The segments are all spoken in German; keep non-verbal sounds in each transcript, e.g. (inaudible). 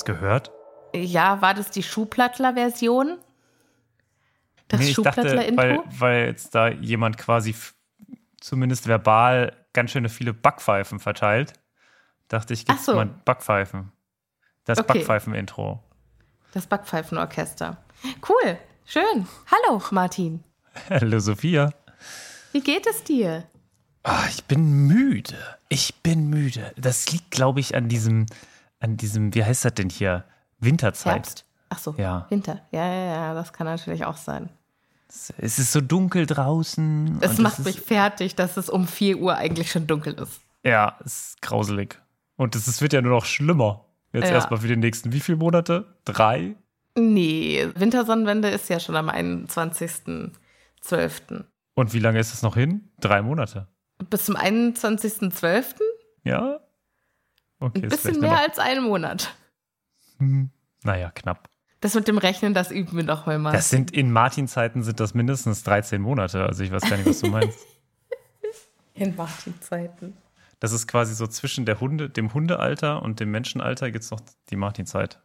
Das gehört? Ja, war das die Schuhplattler-Version? Das nee, Schuhplattler-Intro? weil, weil jetzt da jemand quasi zumindest verbal ganz schöne viele Backpfeifen verteilt, dachte ich, Ach gibt's so. mal Backpfeifen. Das Okay. Backpfeifen-Intro. Das Backpfeifenorchester. Cool, schön. Hallo, Martin. (laughs) Hallo Sophia. Wie geht es dir? Ah, ich bin müde. Ich bin müde. Das liegt, glaube ich, an diesem, an diesem, wie heißt das denn hier? Winterzeit. Herbst? Ach so, Ja. Winter. Ja, ja, ja, das kann natürlich auch sein. Es ist so dunkel draußen. Es macht ist, mich fertig, dass es um 4 Uhr eigentlich schon dunkel ist. Ja, es ist grauselig. Und es wird ja nur noch schlimmer. Jetzt Ja. erstmal für die nächsten, wie viele Monate? Drei? Nee, Wintersonnenwende ist ja schon am 21.12. Und wie lange ist es noch hin? Drei Monate. Bis zum 21.12. Ja? Okay, Ein bisschen mehr als einen Monat. Hm, naja, knapp. Das mit dem Rechnen, das üben wir noch mal. Das sind in Martin-Zeiten sind das mindestens 13 Monate. Also ich weiß gar nicht, was du meinst. (laughs) in Martin-Zeiten. Das ist quasi so zwischen der Hunde, dem Hundealter und dem Menschenalter gibt es noch die Martin-Zeit.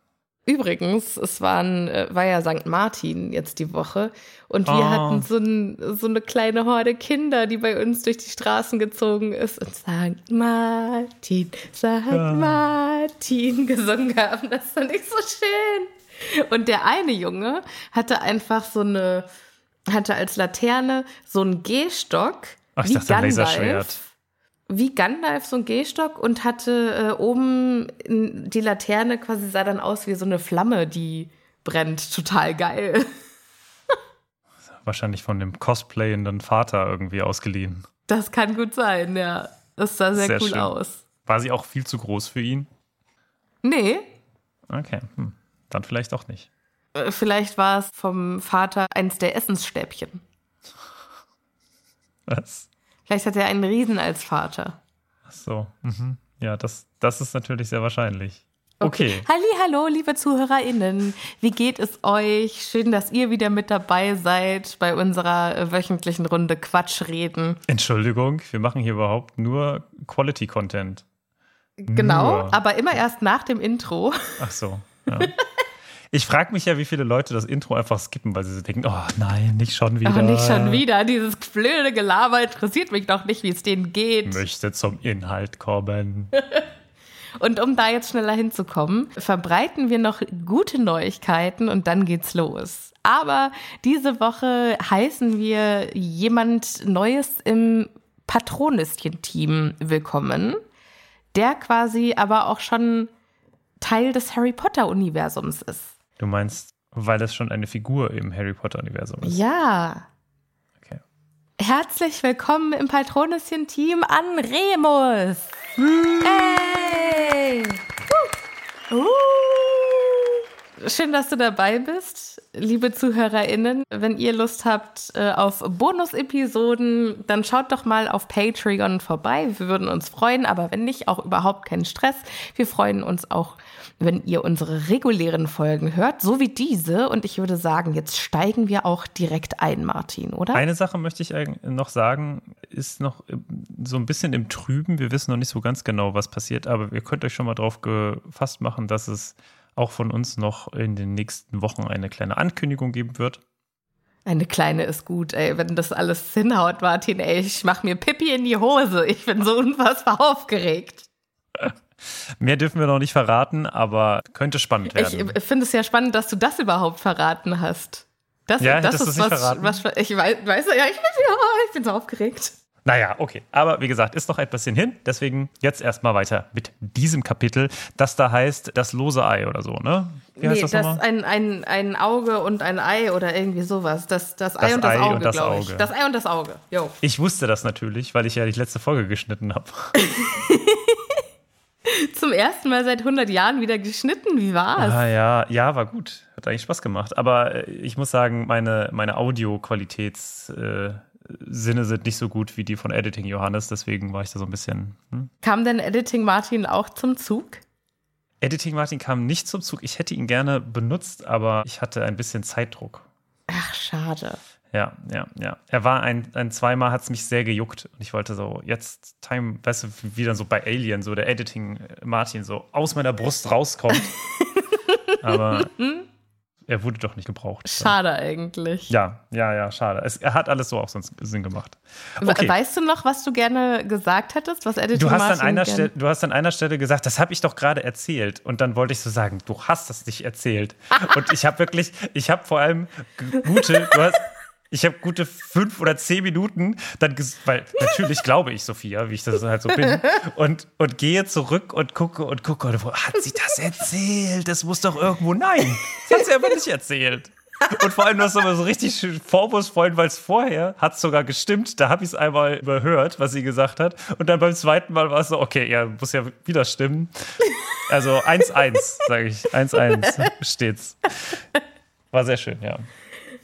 Übrigens, es waren, äh, war ja St. Martin jetzt die Woche und wir Oh. hatten so, ein, so eine kleine Horde Kinder, die bei uns durch die Straßen gezogen ist und St. Martin, St. Ja. Martin gesungen haben. Das fand ich so schön. Und der eine Junge hatte einfach so eine, hatte als Laterne so einen Gehstock. Ach, ich wie dachte, ein Gandalf. Laserschwert. Wie Gandalf so ein Gehstock und hatte äh, oben in, die Laterne quasi sah dann aus wie so eine Flamme, die brennt. Total geil. Wahrscheinlich von dem cosplayenden Vater irgendwie ausgeliehen. Das kann gut sein, ja. Das sah sehr, Sehr cool schön. aus. War sie auch viel zu groß für ihn? Nee, Okay, hm. dann vielleicht auch nicht. äh, vielleicht war es vom Vater eins der Essensstäbchen. Was? Vielleicht hat er einen Riesen als Vater. Ach so. Mhm. Ja, das, das ist natürlich sehr wahrscheinlich. Okay. Halli, hallo, liebe ZuhörerInnen. Wie geht es euch? Schön, dass ihr wieder mit dabei seid bei unserer äh, wöchentlichen Runde Quatschreden. Entschuldigung, wir machen hier überhaupt nur Quality Content. Genau, Nur. aber immer erst nach dem Intro. Ach so. Ja. (laughs) Ich frage mich ja, wie viele Leute das Intro einfach skippen, weil sie so denken, oh nein, nicht schon wieder. Ach, nicht schon wieder. Dieses blöde Gelaber interessiert mich doch nicht, wie es denen geht. Möchte zum Inhalt kommen. (laughs) Und um da jetzt schneller hinzukommen, verbreiten wir noch gute Neuigkeiten und dann geht's los. Aber diese Woche heißen wir jemand Neues im Patronüschen-Team willkommen, der quasi aber auch schon Teil des Harry Potter-Universums ist. Du meinst, weil es schon eine Figur im Harry Potter-Universum ist. Ja. Okay. Herzlich willkommen im Patronüschen-Team an Remus. Hey! Uh. Uh. Schön, dass du dabei bist, liebe ZuhörerInnen. Wenn ihr Lust habt äh, auf Bonus-Episoden, dann schaut doch mal auf Patreon vorbei. Wir würden uns freuen, aber wenn nicht, auch überhaupt keinen Stress. Wir freuen uns auch, wenn ihr unsere regulären Folgen hört, so wie diese. Und ich würde sagen, jetzt steigen wir auch direkt ein, Martin, oder? Eine Sache möchte ich noch sagen, ist noch so ein bisschen im Trüben. Wir wissen noch nicht so ganz genau, was passiert, aber ihr könnt euch schon mal drauf gefasst machen, dass es auch von uns noch in den nächsten Wochen eine kleine Ankündigung geben wird. Eine kleine ist gut, ey. Wenn das alles hinhaut, Martin, ey, ich mach mir Pippi in die Hose. Ich bin so unfassbar aufgeregt. Mehr dürfen wir noch nicht verraten, aber könnte spannend werden. Ich finde es ja spannend, dass du das überhaupt verraten hast. Das, ja, das ist was, was, ich weiß, weiß ja, ich bin, ja, ich bin so aufgeregt. Naja, okay. Aber wie gesagt, ist noch etwas hin. Deswegen jetzt erstmal weiter mit diesem Kapitel, das da heißt das lose Ei oder so, ne? Wie heißt nee, das, das ein, ein, ein Auge und ein Ei oder irgendwie sowas. Das, das Ei das und das Ei Auge, und das glaube ich. Auge. Das Ei und das Auge, jo. Ich wusste das natürlich, weil ich ja die letzte Folge geschnitten habe. (laughs) Zum ersten Mal seit 100 Jahren wieder geschnitten. Wie war's? Ah, ja, ja, war gut. Hat eigentlich Spaß gemacht. Aber äh, ich muss sagen, meine, meine Audioqualitäts... Äh, Sinne sind nicht so gut wie die von Editing Johannes, deswegen war ich da so ein bisschen. Hm? Kam denn Editing Martin auch zum Zug? Editing Martin kam nicht zum Zug. Ich hätte ihn gerne benutzt, aber ich hatte ein bisschen Zeitdruck. Schade. Ja, ja, ja. Er war ein, ein zweimal, hat es mich sehr gejuckt. Und ich wollte so, jetzt Time, weißt du, wie dann so bei Alien, so der Editing Martin so aus meiner Brust rauskommt. (laughs) aber er wurde doch nicht gebraucht. Schade eigentlich. Ja, ja, ja, schade. Es, er hat alles so auch sonst Sinn gemacht. Okay. Weißt du noch, was du gerne gesagt hättest, was Editing du hast Martin an einer Stelle, Du hast an einer Stelle gesagt, das habe ich doch gerade erzählt. Und dann wollte ich so sagen, du hast das nicht erzählt. (laughs) Und ich habe wirklich, ich habe vor allem gute, du hast, ich habe gute fünf oder zehn Minuten dann, weil natürlich (laughs) glaube ich Sophia, wie ich das halt so bin, und, und gehe zurück und gucke und gucke, und, hat sie das erzählt? Das muss doch irgendwo, nein, das hat sie aber nicht erzählt. Und vor allem, du hast aber so richtig vorwurfsvoll, weil es vorher hat sogar gestimmt. Da habe ich es einmal überhört, was sie gesagt hat. Und dann beim zweiten Mal war es so, okay, ja, muss ja wieder stimmen. Also 1-1, sage ich. 1-1 steht's. War sehr schön, ja.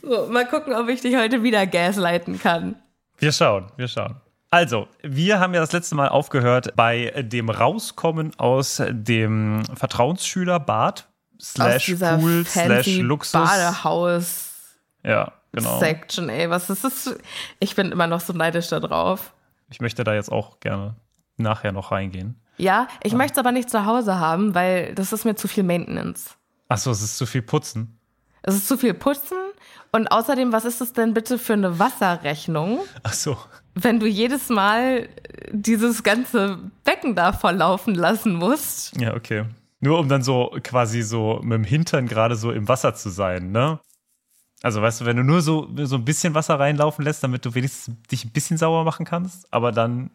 So, mal gucken, ob ich dich heute wieder gaslighten kann. Wir schauen, wir schauen. Also, wir haben ja das letzte Mal aufgehört bei dem Rauskommen aus dem Vertrauensschüler Bad slash Pool slash Luxus. Badehaus. Ja, genau. Section, ey, was ist das? Ich bin immer noch so neidisch da drauf. Ich möchte da jetzt auch gerne nachher noch reingehen. Ja, ich ja. möchte es aber nicht zu Hause haben, weil das ist mir zu viel Maintenance. Achso, es ist zu viel Putzen. Es ist zu viel Putzen und außerdem, was ist das denn bitte für eine Wasserrechnung? Ach so. Wenn du jedes Mal dieses ganze Becken da volllaufen lassen musst. Ja, okay. Nur um dann so quasi so mit dem Hintern gerade so im Wasser zu sein, ne? Also weißt du, wenn du nur so, so ein bisschen Wasser reinlaufen lässt, damit du wenigstens dich ein bisschen sauber machen kannst, aber dann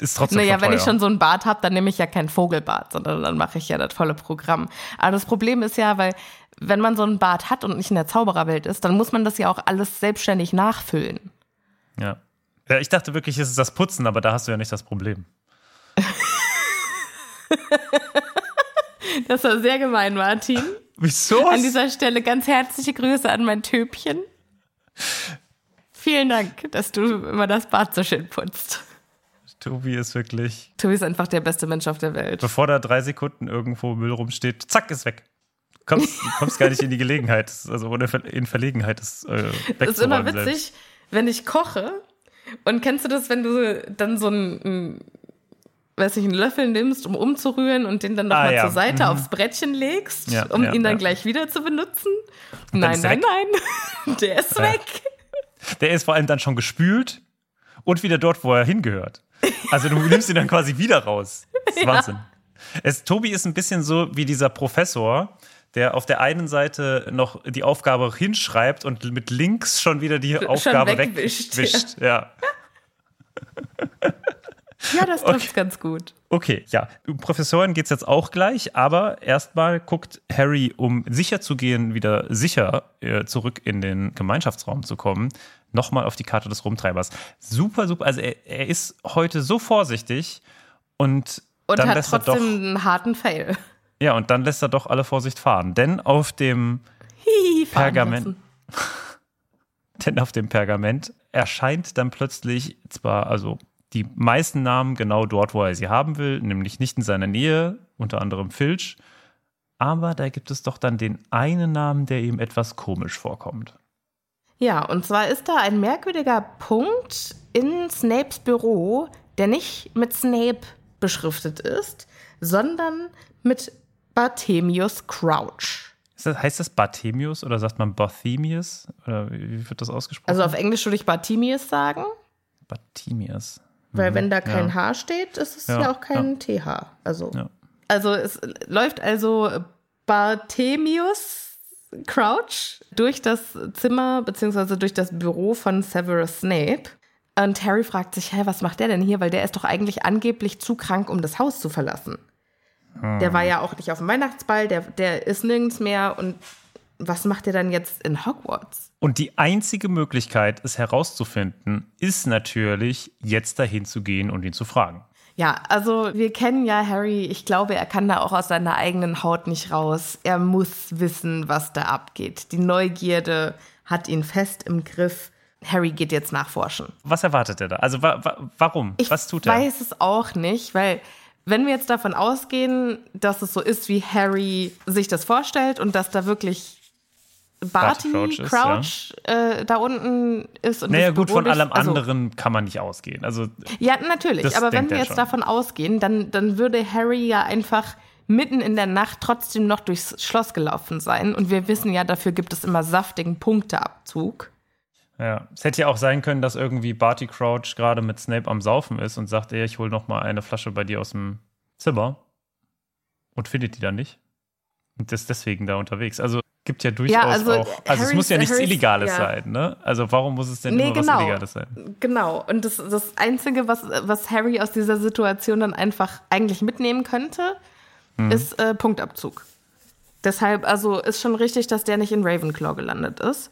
ist trotzdem Naja, wenn ich schon so ein Bad habe, dann nehme ich ja kein Vogelbad, sondern dann mache ich ja das volle Programm. Aber das Problem ist ja, weil wenn man so ein Bad hat und nicht in der Zaubererwelt ist, dann muss man das ja auch alles selbstständig nachfüllen. Ja. Ja, ich dachte wirklich, es ist das Putzen, aber da hast du ja nicht das Problem. das war sehr gemein, Martin. (laughs) Wieso? An dieser Stelle ganz herzliche Grüße an mein Töpchen. Vielen Dank, dass du immer das Bad so schön putzt. Tobi ist wirklich. Tobi ist einfach der beste Mensch auf der Welt. Bevor da drei Sekunden irgendwo Müll rumsteht, zack, ist weg. Du kommst, kommst gar nicht in die Gelegenheit, also oder in Verlegenheit, das äh, Das ist immer witzig, selbst. wenn ich koche. Und kennst du das, wenn du dann so einen, weiß ich, einen Löffel nimmst, um umzurühren und den dann nochmal ah, ja. zur Seite mhm. aufs Brettchen legst, ja, um ja, ihn dann gleich wieder zu benutzen? Nein, nein, nein. (laughs) Der ist weg. Der ist vor allem dann schon gespült und wieder dort, wo er hingehört. Also du nimmst ihn dann quasi wieder raus. Das ist (laughs) Wahnsinn. Es, Tobi ist ein bisschen so wie dieser Professor, der auf der einen Seite noch die Aufgabe hinschreibt und mit links schon wieder die schon Aufgabe wegwischt. Weg ja. ja. das trifft okay. ganz gut. Okay, ja. Professoren geht es jetzt auch gleich, aber erstmal guckt Harry, um sicher zu gehen, wieder sicher äh, zurück in den Gemeinschaftsraum zu kommen, nochmal auf die Karte des Rumtreibers. Super, super. Also er, er ist heute so vorsichtig und, und dann hat lässt trotzdem er doch, einen harten Fail. Ja, und dann lässt er doch alle Vorsicht fahren. Denn auf dem Hihi, Pergament. (laughs) denn auf dem Pergament erscheint dann plötzlich zwar, also die meisten Namen genau dort, wo er sie haben will, nämlich nicht in seiner Nähe, unter anderem Filch. Aber da gibt es doch dann den einen Namen, der ihm etwas komisch vorkommt. Ja, und zwar ist da ein merkwürdiger Punkt in Snapes Büro, der nicht mit Snape beschriftet ist, sondern mit Barthemius Crouch. heißt das Barthemius oder sagt man Barthemius? Oder wie wird das ausgesprochen? Also auf Englisch würde ich Barthemius sagen. Barthemius. Weil mhm. wenn da kein ja. H steht, ist es ja, ja auch kein ja. TH. Also, also es läuft also Barthemius Crouch durch das Zimmer bzw. durch das Büro von Severus Snape. Und Harry fragt sich, hä, was macht der denn hier? Weil der ist doch eigentlich angeblich zu krank, um das Haus zu verlassen. Hm. Der war ja auch nicht auf dem Weihnachtsball, der, der ist nirgends mehr. Und was macht er dann jetzt in Hogwarts? Und die einzige Möglichkeit, es herauszufinden, ist natürlich, jetzt dahin zu gehen und ihn zu fragen. Ja, also wir kennen ja Harry. Ich glaube, er kann da auch aus seiner eigenen Haut nicht raus. Er muss wissen, was da abgeht. Die Neugierde hat ihn fest im Griff. Harry geht jetzt nachforschen. Was erwartet er da? Also wa wa warum? Ich was tut er? Ich weiß es auch nicht, weil wenn wir jetzt davon ausgehen, dass es so ist, wie Harry sich das vorstellt und dass da wirklich Barty, Crouch, ist, Crouch ja. äh, da unten ist. Und naja, gut, von allem also, anderen kann man nicht ausgehen. Also, ja, natürlich. Aber wenn wir jetzt schon. davon ausgehen, dann, dann würde Harry ja einfach mitten in der Nacht trotzdem noch durchs Schloss gelaufen sein. Und wir wissen ja, dafür gibt es immer saftigen Punkteabzug. Ja, es hätte ja auch sein können, dass irgendwie Barty Crouch gerade mit Snape am Saufen ist und sagt, ey, ich hol noch mal eine Flasche bei dir aus dem Zimmer und findet die dann nicht und ist deswegen da unterwegs. Also gibt ja durchaus ja, also auch. Also Harry's, es muss ja nichts Harry's, Illegales ja. sein, ne? Also warum muss es denn nee, immer genau. was Illegales sein? Genau. Und das, das Einzige, was, was Harry aus dieser Situation dann einfach eigentlich mitnehmen könnte, hm. ist äh, Punktabzug. Deshalb, also ist schon richtig, dass der nicht in Ravenclaw gelandet ist.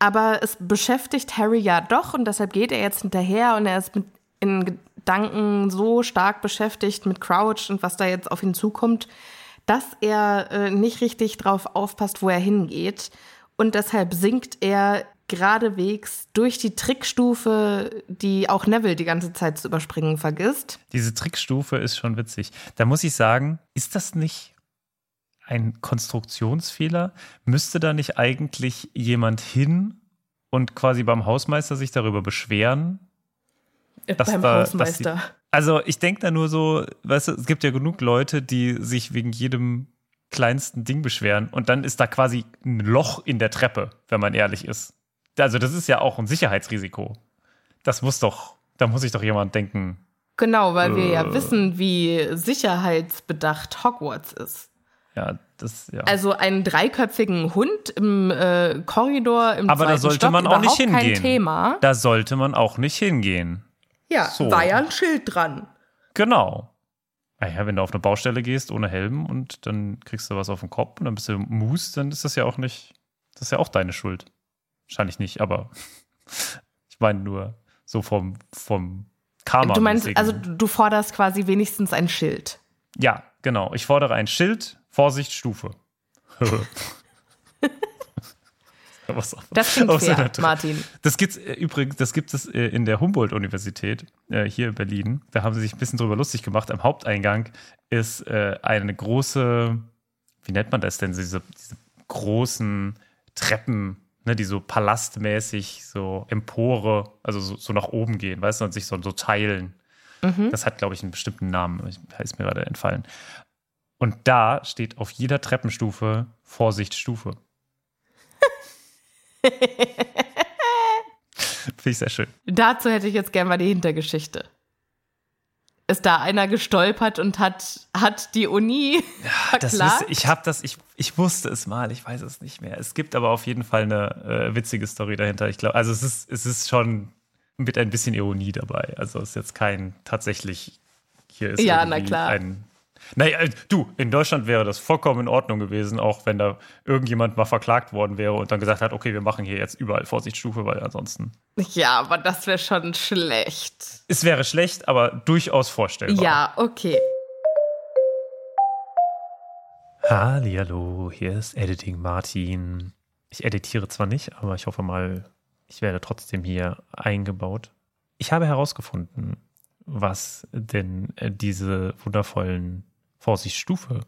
Aber es beschäftigt Harry ja doch und deshalb geht er jetzt hinterher und er ist mit in Gedanken so stark beschäftigt mit Crouch und was da jetzt auf ihn zukommt, dass er äh, nicht richtig drauf aufpasst, wo er hingeht. Und deshalb sinkt er geradewegs durch die Trickstufe, die auch Neville die ganze Zeit zu überspringen vergisst. Diese Trickstufe ist schon witzig. Da muss ich sagen, ist das nicht ein Konstruktionsfehler? Müsste da nicht eigentlich jemand hin und quasi beim Hausmeister sich darüber beschweren? Beim da, Hausmeister. Also ich denke da nur so, weißt du, es gibt ja genug Leute, die sich wegen jedem kleinsten Ding beschweren und dann ist da quasi ein Loch in der Treppe, wenn man ehrlich ist. Also das ist ja auch ein Sicherheitsrisiko. Das muss doch, da muss sich doch jemand denken. Genau, weil äh, wir ja äh. wissen, wie sicherheitsbedacht Hogwarts ist. Ja, das, ja. Also einen dreiköpfigen Hund im äh, Korridor im Aber da sollte Stock, man auch nicht hingehen. Kein Thema. Da sollte man auch nicht hingehen. Ja, so. war ja ein Schild dran. Genau. Naja, wenn du auf eine Baustelle gehst ohne Helm und dann kriegst du was auf den Kopf und dann bist du Mus, dann ist das ja auch nicht, das ist ja auch deine Schuld. Wahrscheinlich nicht, aber (laughs) ich meine nur so vom, vom Karma. Du meinst, also du forderst quasi wenigstens ein Schild. Ja, genau. Ich fordere ein Schild, Vorsicht, Stufe. (laughs) Was auch, das klingt fair, so Martin. Das gibt äh, übrigens, das gibt es äh, in der Humboldt-Universität äh, hier in Berlin. Da haben sie sich ein bisschen drüber lustig gemacht. Am Haupteingang ist eine große, wie nennt man das denn, diese, diese großen Treppen, ne, die so palastmäßig, so Empore, also so, so nach oben gehen, weißt du, und sich so, so teilen. Mhm. Das hat, glaube ich, einen bestimmten Namen, ist mir gerade entfallen. Und da steht auf jeder Treppenstufe Vorsicht Stufe. (laughs) Finde ich sehr schön. Dazu hätte ich jetzt gerne mal die Hintergeschichte. Ist da einer gestolpert und hat, hat die Uni (laughs) ja, das ist, ich habe das, ich, ich wusste es mal, ich weiß es nicht mehr. Es gibt aber auf jeden Fall eine äh, witzige Story dahinter. Ich glaube, also es ist, es ist schon mit ein bisschen Ironie dabei. Also es ist jetzt kein tatsächlich hier ist ja, na klar. ein naja, äh, du, in Deutschland wäre das vollkommen in Ordnung gewesen, auch wenn da irgendjemand mal verklagt worden wäre und dann gesagt hat, okay, wir machen hier jetzt überall Vorsichtsstufe, weil ansonsten. Ja, aber das wäre schon schlecht. Es wäre schlecht, aber durchaus vorstellbar. Ja, okay. Hallo, hier ist Editing Martin. Ich editiere zwar nicht, aber ich hoffe mal, ich werde trotzdem hier eingebaut. Ich habe herausgefunden, was denn äh, diese wundervollen Vorsichtsstufe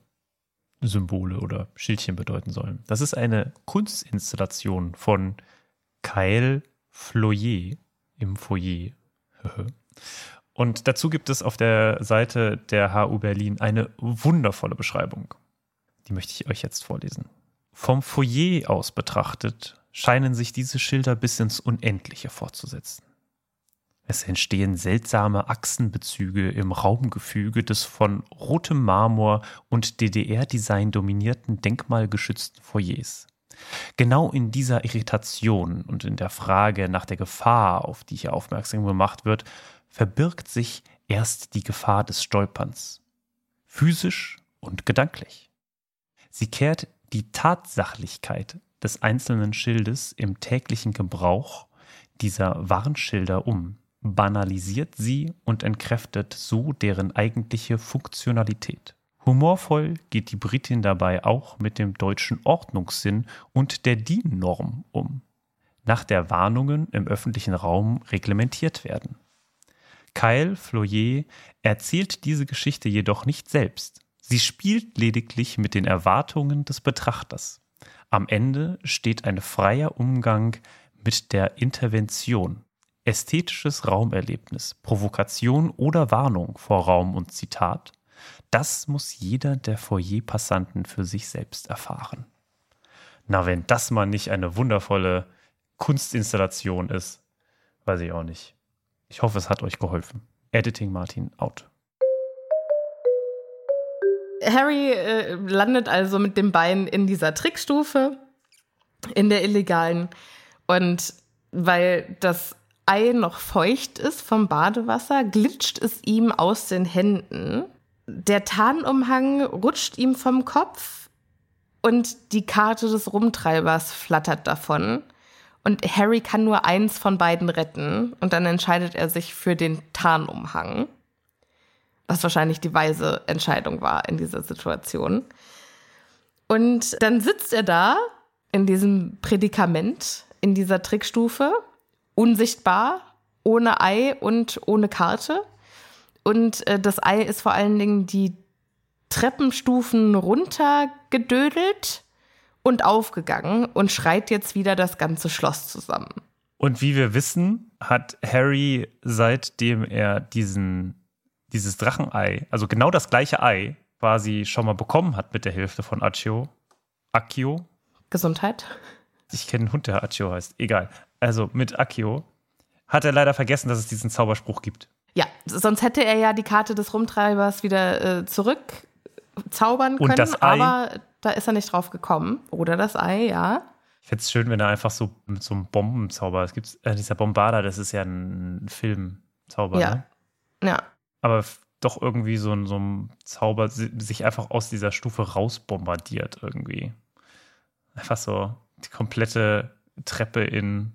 Symbole oder Schildchen bedeuten sollen. Das ist eine Kunstinstallation von Kyle Floyer im Foyer. (laughs) Und dazu gibt es auf der Seite der HU Berlin eine wundervolle Beschreibung. Die möchte ich euch jetzt vorlesen. Vom Foyer aus betrachtet scheinen sich diese Schilder bis ins Unendliche fortzusetzen. Es entstehen seltsame Achsenbezüge im Raumgefüge des von rotem Marmor und DDR-Design dominierten denkmalgeschützten Foyers. Genau in dieser Irritation und in der Frage nach der Gefahr, auf die hier aufmerksam gemacht wird, verbirgt sich erst die Gefahr des Stolperns, physisch und gedanklich. Sie kehrt die Tatsachlichkeit des einzelnen Schildes im täglichen Gebrauch dieser Warnschilder um, banalisiert sie und entkräftet so deren eigentliche Funktionalität. Humorvoll geht die Britin dabei auch mit dem deutschen Ordnungssinn und der DIN-Norm um, nach der Warnungen im öffentlichen Raum reglementiert werden. Kyle Floyer erzählt diese Geschichte jedoch nicht selbst. Sie spielt lediglich mit den Erwartungen des Betrachters. Am Ende steht ein freier Umgang mit der Intervention. Ästhetisches Raumerlebnis, Provokation oder Warnung vor Raum und Zitat das muss jeder der Foyer-Passanten für sich selbst erfahren. Na, wenn das mal nicht eine wundervolle Kunstinstallation ist, weiß ich auch nicht. Ich hoffe, es hat euch geholfen. Editing Martin out. Harry äh, landet also mit dem Bein in dieser Trickstufe, in der illegalen. Und weil das Ei noch feucht ist vom Badewasser, glitscht es ihm aus den Händen der Tarnumhang rutscht ihm vom Kopf und die Karte des Rumtreibers flattert davon. Und Harry kann nur eins von beiden retten und dann entscheidet er sich für den Tarnumhang. Was wahrscheinlich die weise Entscheidung war in dieser Situation. Und dann sitzt er da in diesem Prädikament, in dieser Trickstufe, unsichtbar, ohne Ei und ohne Karte. Und äh, das Ei ist vor allen Dingen die Treppenstufen runtergedödelt und aufgegangen und schreit jetzt wieder das ganze Schloss zusammen. Und wie wir wissen, hat Harry, seitdem er diesen, dieses Drachenei, also genau das gleiche Ei, quasi schon mal bekommen hat mit der Hälfte von Accio, Accio. Gesundheit. Ich kenne einen Hund, der Accio heißt. Egal. Also mit Accio hat er leider vergessen, dass es diesen Zauberspruch gibt. Ja, sonst hätte er ja die Karte des Rumtreibers wieder äh, zurückzaubern können, das Ei, aber da ist er nicht drauf gekommen. Oder das Ei, ja. Ich fände es schön, wenn er einfach so mit so einem Bombenzauber, es gibt äh, dieser Bombarder, das ist ja ein Filmzauber, ja. ne? Ja. Aber doch irgendwie so ein, so ein Zauber sich einfach aus dieser Stufe rausbombardiert irgendwie. Einfach so die komplette Treppe in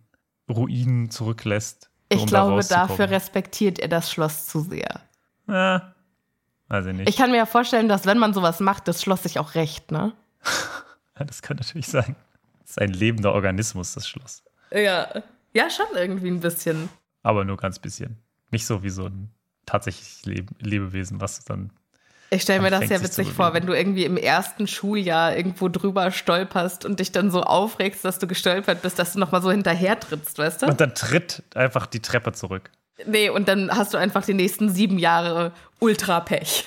Ruinen zurücklässt. Ich um glaube, da dafür respektiert er das Schloss zu sehr. Ja, weiß ich nicht. Ich kann mir ja vorstellen, dass wenn man sowas macht, das Schloss sich auch rächt, ne? ja, (laughs) das kann natürlich sein. Das ist ein lebender Organismus, das Schloss. Ja. Ja, schon irgendwie ein bisschen. Aber nur ganz bisschen. Nicht so wie so ein tatsächlich Lebewesen, was dann ich stelle mir das ja witzig vor, wenn du irgendwie im ersten Schuljahr irgendwo drüber stolperst und dich dann so aufregst, dass du gestolpert bist, dass du nochmal so hinterher trittst, weißt du? Und dann tritt einfach die Treppe zurück. Nee, und dann hast du einfach die nächsten sieben Jahre Ultra-Pech.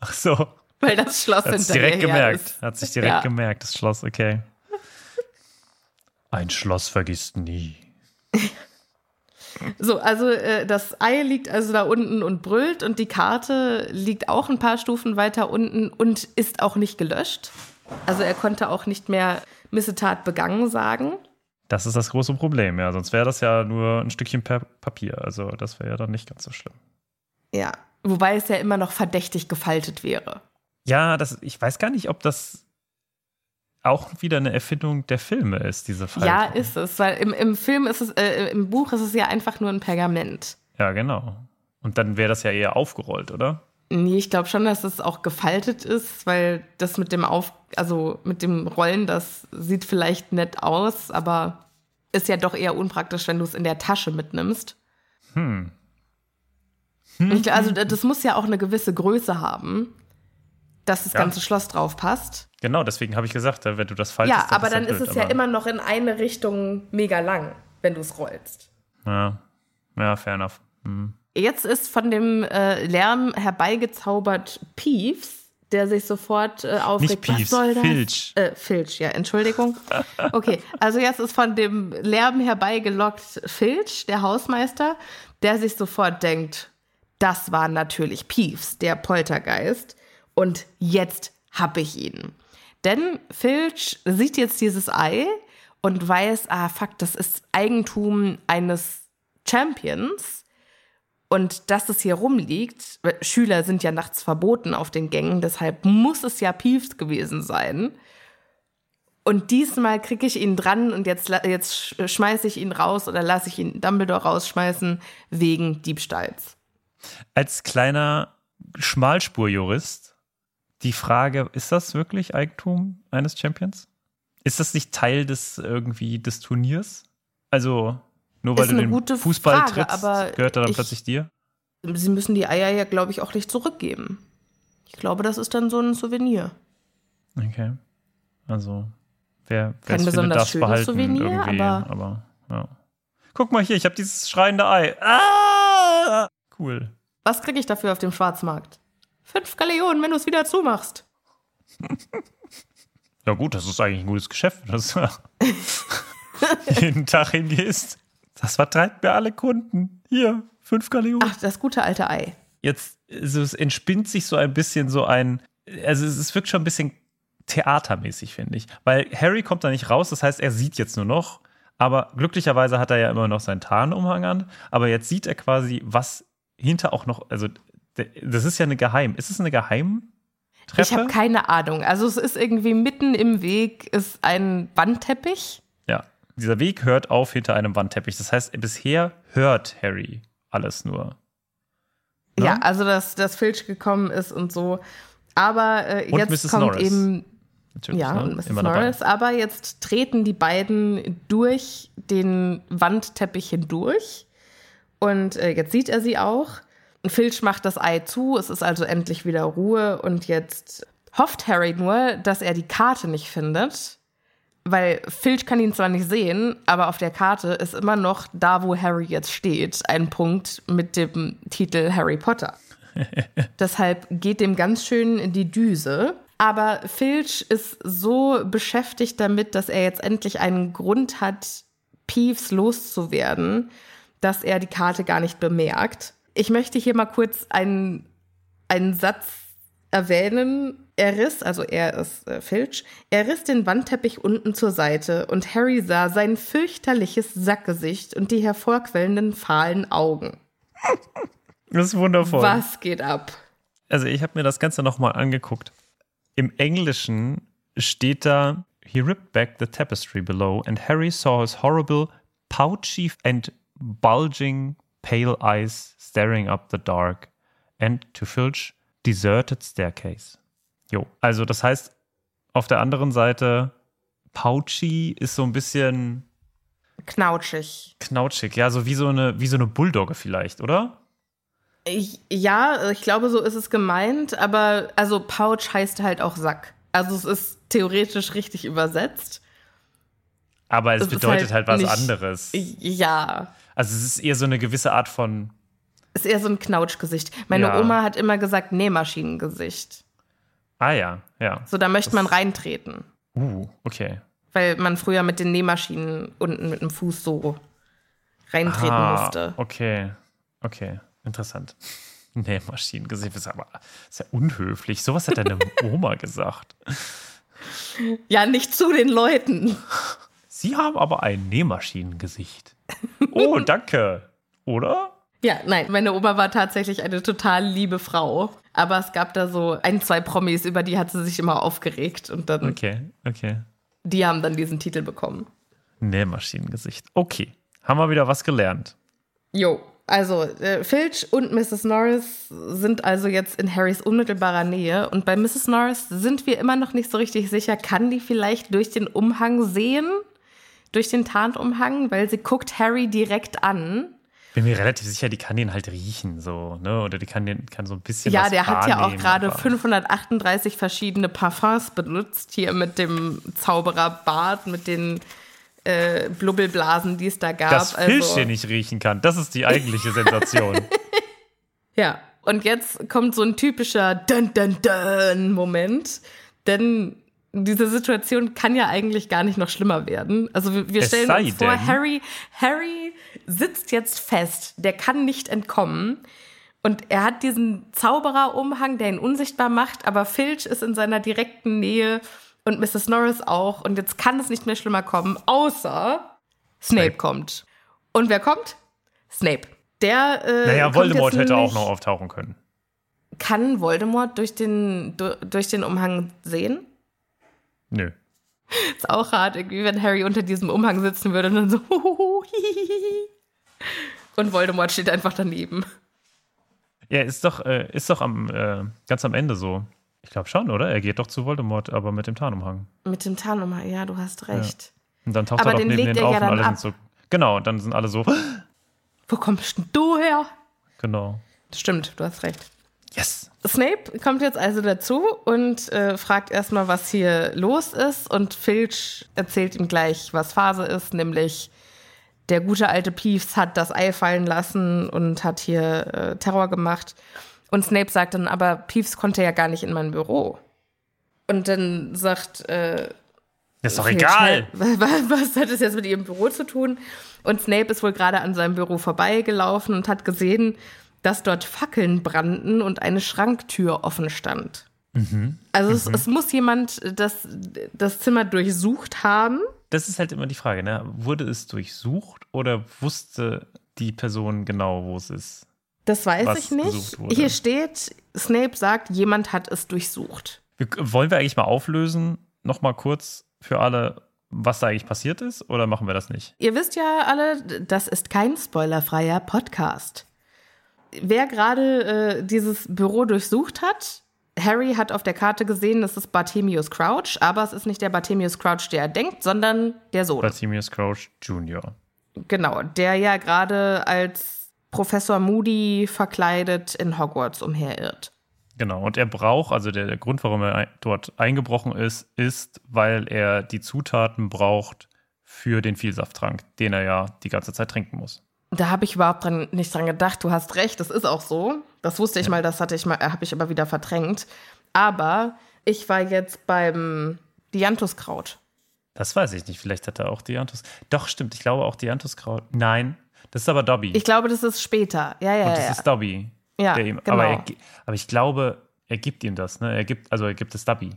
Ach so. Weil das Schloss Hat hinterher direkt gemerkt. Ist. Hat sich direkt ja. gemerkt, das Schloss, okay. Ein Schloss vergisst nie. (laughs) So, also äh, das Ei liegt also da unten und brüllt und die Karte liegt auch ein paar Stufen weiter unten und ist auch nicht gelöscht. Also er konnte auch nicht mehr Missetat begangen sagen. Das ist das große Problem, ja. Sonst wäre das ja nur ein Stückchen Papier. Also das wäre ja dann nicht ganz so schlimm. Ja, wobei es ja immer noch verdächtig gefaltet wäre. Ja, das, ich weiß gar nicht, ob das auch wieder eine Erfindung der Filme ist, diese Faltung. Ja, ist es, weil im, im Film ist es, äh, im Buch ist es ja einfach nur ein Pergament. Ja, genau. Und dann wäre das ja eher aufgerollt, oder? Nee, ich glaube schon, dass es auch gefaltet ist, weil das mit dem Auf, also mit dem Rollen, das sieht vielleicht nett aus, aber ist ja doch eher unpraktisch, wenn du es in der Tasche mitnimmst. Hm. hm. Ich, also das muss ja auch eine gewisse Größe haben dass das ja. ganze Schloss drauf passt. Genau, deswegen habe ich gesagt, wenn du das falsch Ja, aber dann ist, es ja immer noch in eine Richtung mega lang, wenn du es rollst. Ja, ja, fair enough. Hm. Jetzt ist von dem äh, Lärm herbeigezaubert Peeves, der sich sofort äh, aufregt. Nicht Peeves, Was soll das? Filch. Äh, Filch, ja, Entschuldigung. Okay, also jetzt ist von dem Lärm herbeigelockt Filch, der Hausmeister, der sich sofort denkt, das war natürlich Peeves, der Poltergeist. Und jetzt hab ich ihn. Denn Filch sieht jetzt dieses Ei und weiß, ah fuck, das ist Eigentum eines Champions. Und dass es hier rumliegt, Schüler sind ja nachts verboten auf den Gängen, deshalb muss es ja Peeves gewesen sein. Und diesmal kriege ich ihn dran und jetzt, jetzt sch- schmeiße ich ihn raus oder lasse ich ihn Dumbledore rausschmeißen wegen Diebstahls. Als kleiner Schmalspurjurist die Frage, ist das wirklich Eigentum eines Champions? Ist das nicht Teil des irgendwie des Turniers? Also nur weil du den Fußball Frage, trittst, aber gehört er dann ich- plötzlich dir? Sie müssen die Eier ja, glaube ich, auch nicht zurückgeben. Ich glaube, das ist dann so ein Souvenir. Okay. Also wer, wer Kein besonders darf schönes behalten Souvenir, irgendwie. aber- aber ja. Guck mal hier, ich habe dieses schreiende Ei. Ah! Cool. Was kriege ich dafür auf dem Schwarzmarkt? Fünf Galeonen, wenn du es wieder zumachst. (laughs) Ja gut, das ist eigentlich ein gutes Geschäft, dass du (laughs) jeden Tag hingehst. Das vertreibt mir alle Kunden. Hier, fünf Galeonen. Ach, das gute alte Ei. Jetzt, also es entspinnt sich so ein bisschen so ein, also es ist wirklich schon ein bisschen theatermäßig, finde ich. Weil Harry kommt da nicht raus, das heißt, er sieht jetzt nur noch, aber glücklicherweise hat er ja immer noch seinen Tarnumhang an, aber jetzt sieht er quasi, was hinter auch noch, also das ist ja eine Geheim, ist es eine Geheimtreppe? Ich habe keine Ahnung. Also es ist irgendwie mitten im Weg ist ein Wandteppich. Ja, dieser Weg hört auf hinter einem Wandteppich. Das heißt, bisher hört Harry alles nur. Ne? Ja, also dass das Filch gekommen ist und so. Aber äh, Und jetzt Mrs. kommt Norris. eben Natürlich, ja ne? und Mrs. Immer dabei. Norris. Aber jetzt treten die beiden durch den Wandteppich hindurch und äh, jetzt sieht er sie auch. Filch macht das Ei zu. Es ist also endlich wieder Ruhe und jetzt hofft Harry nur, dass er die Karte nicht findet. Weil Filch kann ihn zwar nicht sehen, aber auf der Karte ist immer noch da, wo Harry jetzt steht, ein Punkt mit dem Titel Harry Potter. (laughs) Deshalb geht dem ganz schön in die Düse. Aber Filch ist so beschäftigt damit, dass er jetzt endlich einen Grund hat, Peeves loszuwerden, dass er die Karte gar nicht bemerkt. Ich möchte hier mal kurz einen, einen Satz erwähnen. Er riss, also er ist äh, Filch, er riss den Wandteppich unten zur Seite und Harry sah sein fürchterliches Sackgesicht und die hervorquellenden fahlen Augen. Das ist wundervoll. Was geht ab? Also ich habe mir das Ganze nochmal angeguckt. Im Englischen steht da, he ripped back the tapestry below and Harry saw his horrible, pouchy and bulging pale eyes staring up the dark and to Filch deserted staircase. Jo, also das heißt, auf der anderen Seite, pouchy ist so ein bisschen Knautschig. knautschig, ja, so wie so eine, wie so eine Bulldogge vielleicht, oder? Ich, ja, ich glaube, so ist es gemeint, aber also Pouch heißt halt auch Sack. Also es ist theoretisch richtig übersetzt. Aber es Es bedeutet halt, halt was nicht- anderes. Ja, Also es ist eher so eine gewisse Art von ist eher so ein Knautschgesicht. Meine Ja. Oma hat immer gesagt Nähmaschinengesicht. Ah ja, ja. So, da möchte man reintreten. Uh, okay. Weil man früher mit den Nähmaschinen unten mit dem Fuß so reintreten Ah, musste. Okay, okay, interessant. (laughs) Nähmaschinengesicht ist aber ist ja unhöflich. Sowas hat deine (laughs) Oma gesagt. Ja, nicht zu den Leuten. Sie haben aber ein Nähmaschinengesicht. Oh, (laughs) danke. Oder? Ja, nein, meine Oma war tatsächlich eine total liebe Frau. Aber es gab da so ein, zwei Promis, über die hat sie sich immer aufgeregt und dann, Okay, okay. die haben dann diesen Titel bekommen. Nähmaschinengesicht. Okay. Haben wir wieder was gelernt. Jo, also äh, Filch und Mrs. Norris sind also jetzt in Harrys unmittelbarer Nähe und bei Mrs. Norris sind wir immer noch nicht so richtig sicher, kann die vielleicht durch den Umhang sehen? Durch den Tarnumhang, weil sie guckt Harry direkt an. Bin mir relativ sicher, die kann den halt riechen, so, ne? Oder die kann den kann so ein bisschen. Ja, der hat ja auch gerade aber- 538 verschiedene Parfums benutzt, hier mit dem Zaubererbart, mit den äh, Blubbelblasen, die es da gab. Dass Filch also, den nicht riechen kann, das ist die eigentliche Sensation. (laughs) Ja, Und jetzt kommt so ein typischer Dun Dun Dun Moment, denn diese Situation kann ja eigentlich gar nicht noch schlimmer werden. Also wir, wir stellen uns vor, denn. Harry, Harry sitzt jetzt fest, der kann nicht entkommen. Und er hat diesen Zaubererumhang, der ihn unsichtbar macht, aber Filch ist in seiner direkten Nähe und Mrs. Norris auch. Und jetzt kann es nicht mehr schlimmer kommen, außer Snape, Snape. kommt. Und wer kommt? Snape. Der. Äh, naja, Voldemort hätte auch noch auftauchen können. Kann Voldemort durch den, durch den Umhang sehen? Nö. Ist auch hart, irgendwie, wenn Harry unter diesem Umhang sitzen würde und dann so. (laughs) Und Voldemort steht einfach daneben. Ja, ist doch, äh, ist doch am, äh, ganz am Ende so. Ich glaube schon, oder? Er geht doch zu Voldemort, aber mit dem Tarnumhang. Mit dem Tarnumhang, ja, du hast recht. Ja. Und dann taucht aber er doch neben denen auf ja und alle ab. sind so. Genau, und dann sind alle so. (gasps) Wo kommst denn du her? Genau. Stimmt, du hast recht. Yes. Snape kommt jetzt also dazu und äh, fragt erstmal, was hier los ist. Und Filch erzählt ihm gleich, was Phase ist, nämlich der gute alte Peeves hat das Ei fallen lassen und hat hier äh, Terror gemacht. Und Snape sagt dann, aber Peeves konnte ja gar nicht in mein Büro. Und dann sagt. Äh, ist doch egal. (laughs) Was, was hat es jetzt mit ihrem Büro zu tun? Und Snape ist wohl gerade an seinem Büro vorbeigelaufen und hat gesehen, dass dort Fackeln brannten und eine Schranktür offen stand. Mhm. Also mhm. Es, es, muss jemand das, das Zimmer durchsucht haben. Das ist halt immer die Frage, ne? Wurde es durchsucht oder wusste die Person genau, wo es ist? Das weiß ich nicht. Hier steht, Snape sagt, jemand hat es durchsucht. wollen wir eigentlich mal auflösen, nochmal kurz für alle, was da eigentlich passiert ist, oder machen wir das nicht? Ihr wisst ja alle, das ist kein spoilerfreier Podcast wer gerade äh, dieses Büro durchsucht hat, Harry hat auf der Karte gesehen, es ist Barthemius Crouch, aber es ist nicht der Barthemius Crouch, der er denkt, sondern der Sohn. Barthemius Crouch Jr. Genau, der ja gerade als Professor Moody verkleidet in Hogwarts umherirrt. Genau, und er braucht, also der, der Grund, warum er dort eingebrochen ist, ist, weil er die Zutaten braucht für den Vielsafttrank, den er ja die ganze Zeit trinken muss. Da habe ich überhaupt dran, nicht dran gedacht. Du hast recht, das ist auch so. Das wusste ich ja. mal, das hatte ich mal, habe ich aber wieder verdrängt. Aber ich war jetzt beim Dianthuskraut. Das weiß ich nicht. Vielleicht hat er auch Dianthus. Doch, stimmt. Ich glaube auch Dianthuskraut. Nein, das ist aber Dobby. Ich glaube, das ist später. Ja, ja, Und das ja. ist Dobby. Ja, ihm, genau. aber, er, aber ich glaube, er gibt ihm das. Ne? Er gibt, also er gibt es Dobby.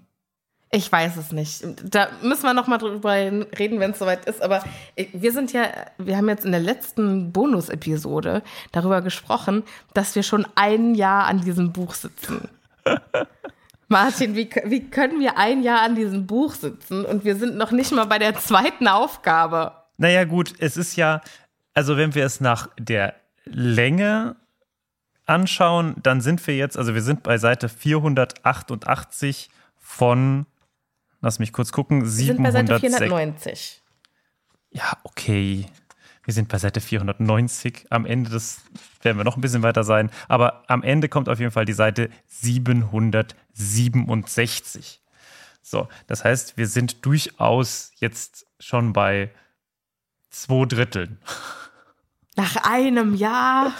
Ich weiß es nicht. Da müssen wir noch mal drüber reden, wenn es soweit ist. Aber wir sind ja, wir haben jetzt in der letzten Bonus-Episode darüber gesprochen, dass wir schon ein Jahr an diesem Buch sitzen. (laughs) Martin, wie, wie können wir ein Jahr an diesem Buch sitzen und wir sind noch nicht mal bei der zweiten Aufgabe? Naja, gut, es ist ja, also wenn wir es nach der Länge anschauen, dann sind wir jetzt, also wir sind bei Seite 488 von Lass mich kurz gucken. 706. Wir sind bei Seite 490. Ja, okay. Wir sind bei Seite 490. Am Ende des werden wir noch ein bisschen weiter sein. Aber am Ende kommt auf jeden Fall die Seite 767. So, das heißt, wir sind durchaus jetzt schon bei zwei Dritteln. Nach einem Jahr?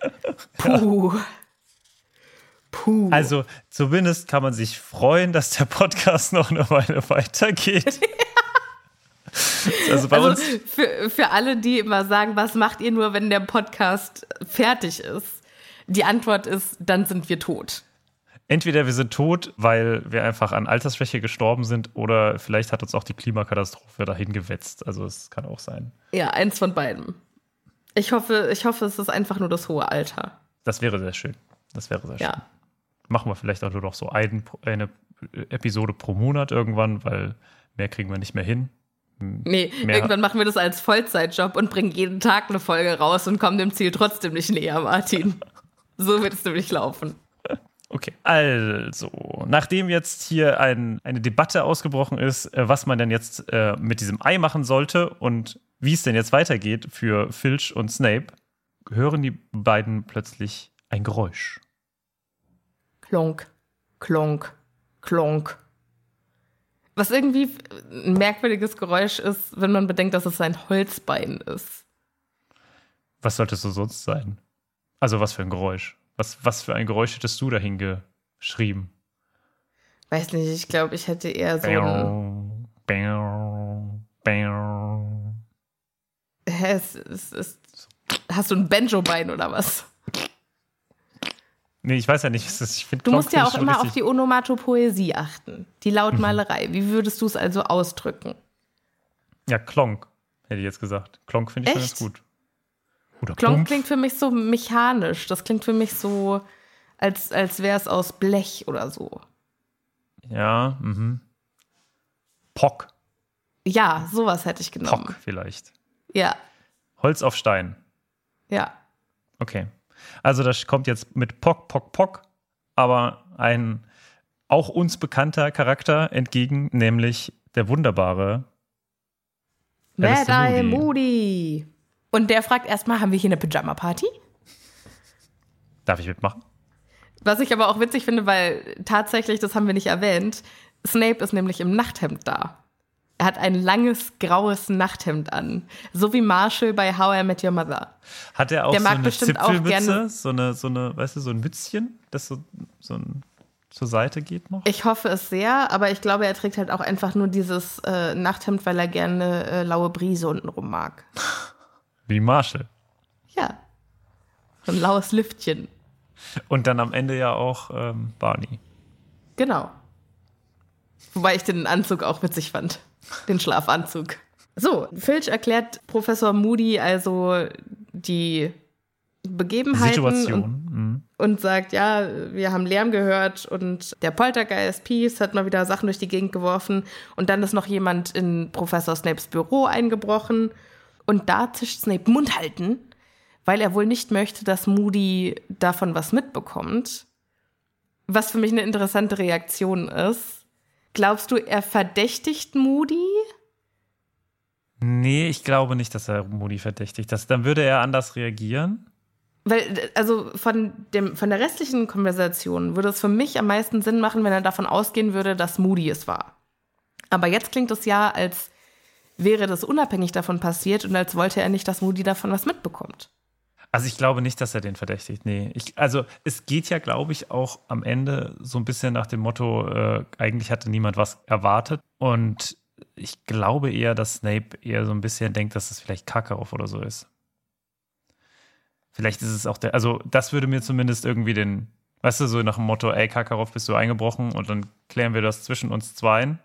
(laughs) Puh. Ja. Puh. Also zumindest kann man sich freuen, dass der Podcast noch eine Weile weitergeht. (laughs) also bei also uns für, für alle, die immer sagen, was macht ihr nur, wenn der Podcast fertig ist? Die Antwort ist, dann sind wir tot. Entweder wir sind tot, weil wir einfach an Altersschwäche gestorben sind, oder vielleicht hat uns auch die Klimakatastrophe dahin gewetzt. Also es kann auch sein. Ja, eins von beiden. Ich hoffe, ich hoffe, es ist einfach nur das hohe Alter. Das wäre sehr schön. Das wäre sehr schön. Ja machen wir vielleicht auch nur noch so ein, eine Episode pro Monat irgendwann, weil mehr kriegen wir nicht mehr hin. Nee, mehr irgendwann machen wir das als Vollzeitjob und bringen jeden Tag eine Folge raus und kommen dem Ziel trotzdem nicht näher, Martin. (laughs) So wird es nämlich laufen. Okay, also, nachdem jetzt hier ein, eine Debatte ausgebrochen ist, äh, was man denn jetzt äh, mit diesem Ei machen sollte und wie es denn jetzt weitergeht für Filch und Snape, hören die beiden plötzlich ein Geräusch. Klonk, klonk, klonk. Was irgendwie ein merkwürdiges Geräusch ist, wenn man bedenkt, dass es ein Holzbein ist. Was sollte es so sonst sein? Also was für ein Geräusch? Was, was für ein Geräusch hättest du dahin geschrieben? Weiß nicht, ich glaube, ich hätte eher so ein. Hä, es, es, es, hast du ein Banjo-Bein oder was? Nee, ich weiß ja nicht. was das- Ich Du musst ja auch immer auf die Onomatopoesie achten. Die Lautmalerei. Wie würdest du es also ausdrücken? Ja, Klonk, hätte ich jetzt gesagt. Klonk finde ich ganz gut. Oder Klonk Klumpf. klingt für mich so mechanisch. Das klingt für mich so, als, als wäre es aus Blech oder so. Ja, mhm. Pock. Ja, sowas hätte ich genommen. Pock vielleicht. Ja, Holz auf Stein. ja. Okay. Also das kommt jetzt mit Pock, Pock, Pock, aber ein auch uns bekannter Charakter entgegen, nämlich der wunderbare Mad Moody. Moody. Und der fragt erstmal, haben wir hier eine Pyjama-Party? Darf ich mitmachen? Was ich aber auch witzig finde, weil tatsächlich, das haben wir nicht erwähnt, Snape ist nämlich im Nachthemd da. Er hat ein langes, graues Nachthemd an. So wie Marshall bei How I Met Your Mother. Hat er auch Der so mag eine bestimmt auch Zipfelmütze, gerne- so eine, so eine, weißt du, so ein Mützchen, das so, so ein, zur Seite geht noch? Ich hoffe es sehr, aber ich glaube, er trägt halt auch einfach nur dieses äh, Nachthemd, weil er gerne äh, laue Brise untenrum mag. (laughs) Wie Marshall. Ja. So ein laues Lüftchen. Und dann am Ende ja auch ähm, Barney. Genau. Wobei ich den Anzug auch witzig fand. Den Schlafanzug. So, Filch erklärt Professor Moody also die Begebenheiten und, Situation. Mhm. und sagt, ja, wir haben Lärm gehört und der Poltergeist Peace hat mal wieder Sachen durch die Gegend geworfen und dann ist noch jemand in Professor Snapes Büro eingebrochen und da zischt Snape Mund halten, weil er wohl nicht möchte, dass Moody davon was mitbekommt. Was für mich eine interessante Reaktion ist. Glaubst du, er verdächtigt Moody? Nee, ich glaube nicht, dass er Moody verdächtigt. Das, dann würde er anders reagieren. Weil, also von, dem, von der restlichen Konversation würde es für mich am meisten Sinn machen, wenn er davon ausgehen würde, dass Moody es war. Aber jetzt klingt es ja, als wäre das unabhängig davon passiert und als wollte er nicht, dass Moody davon was mitbekommt. Also ich glaube nicht, dass er den verdächtigt. Nee. Ich, also es geht ja, glaube ich, auch am Ende so ein bisschen nach dem Motto, äh, eigentlich hatte niemand was erwartet. Und ich glaube eher, dass Snape eher so ein bisschen denkt, dass es vielleicht Karkaroff oder so ist. Vielleicht ist es auch der, also das würde mir zumindest irgendwie den, weißt du, so nach dem Motto, ey, Karkaroff, bist du eingebrochen und dann klären wir das zwischen uns zweien.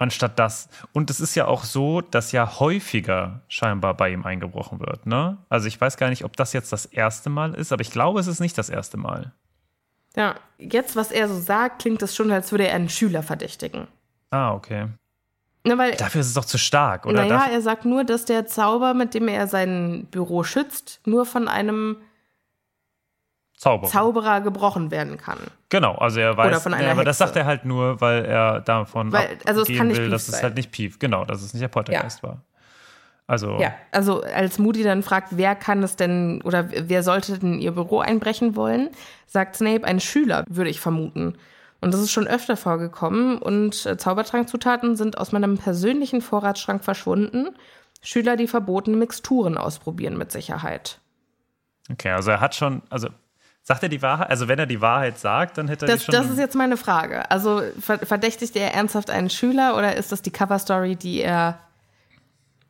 Anstatt das. Und es ist ja auch so, dass ja häufiger scheinbar bei ihm eingebrochen wird, ne? Also ich weiß gar nicht, ob das jetzt das erste Mal ist, aber ich glaube, es ist nicht das erste Mal. Ja, jetzt, was er so sagt, klingt es schon, als würde er einen Schüler verdächtigen. Ah, okay. Na, weil, Dafür ist es doch zu stark, oder? naja, er sagt nur, dass der Zauber, mit dem er sein Büro schützt, nur von einem Zauberer. Zauberer gebrochen werden kann. Genau, also er weiß, Oder von einer ja, aber das Hexe. sagt er halt nur, weil er davon Weil- also es kann nicht will, dass es sein. halt nicht Pief, genau, dass es nicht der Poltergeist war. Also, Ja, also als Moody dann fragt, wer kann es denn oder wer sollte denn ihr Büro einbrechen wollen, sagt Snape, ein Schüler, würde ich vermuten. Und das ist schon öfter vorgekommen und äh, Zaubertrankzutaten sind aus meinem persönlichen Vorratsschrank verschwunden. Schüler, die verbotene Mixturen ausprobieren mit Sicherheit. okay, also er hat schon, also sagt er die Wahrheit? Also wenn er die Wahrheit sagt, dann hätte er Das, die schon. das ist jetzt meine Frage. Also ver verdächtigt er ernsthaft einen Schüler oder ist das die Coverstory, die er.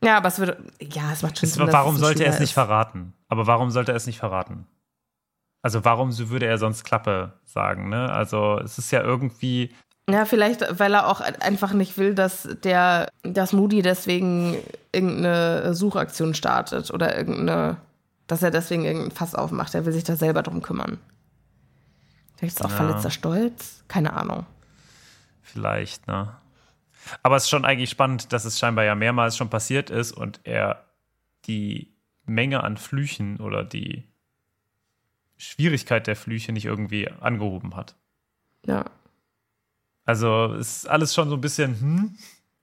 Ja, aber es würde. Ja, es macht schon Es- Sinn. warum es sollte er es nicht ist. verraten? Aber warum sollte er es nicht verraten? Also warum so würde er sonst Klappe sagen, ne? Also es ist ja irgendwie, Ja, vielleicht, weil er auch einfach nicht will, dass der, dass Moody deswegen irgendeine Suchaktion startet oder irgendeine, dass er deswegen irgendein Fass aufmacht. Er will sich da selber drum kümmern. Vielleicht ist es auch Ja. verletzter Stolz. Keine Ahnung. vielleicht, ne? Aber es ist schon eigentlich spannend, dass es scheinbar ja mehrmals schon passiert ist und er die Menge an Flüchen oder die Schwierigkeit der Flüche nicht irgendwie angehoben hat. Ja. Also ist alles schon so ein bisschen, hm?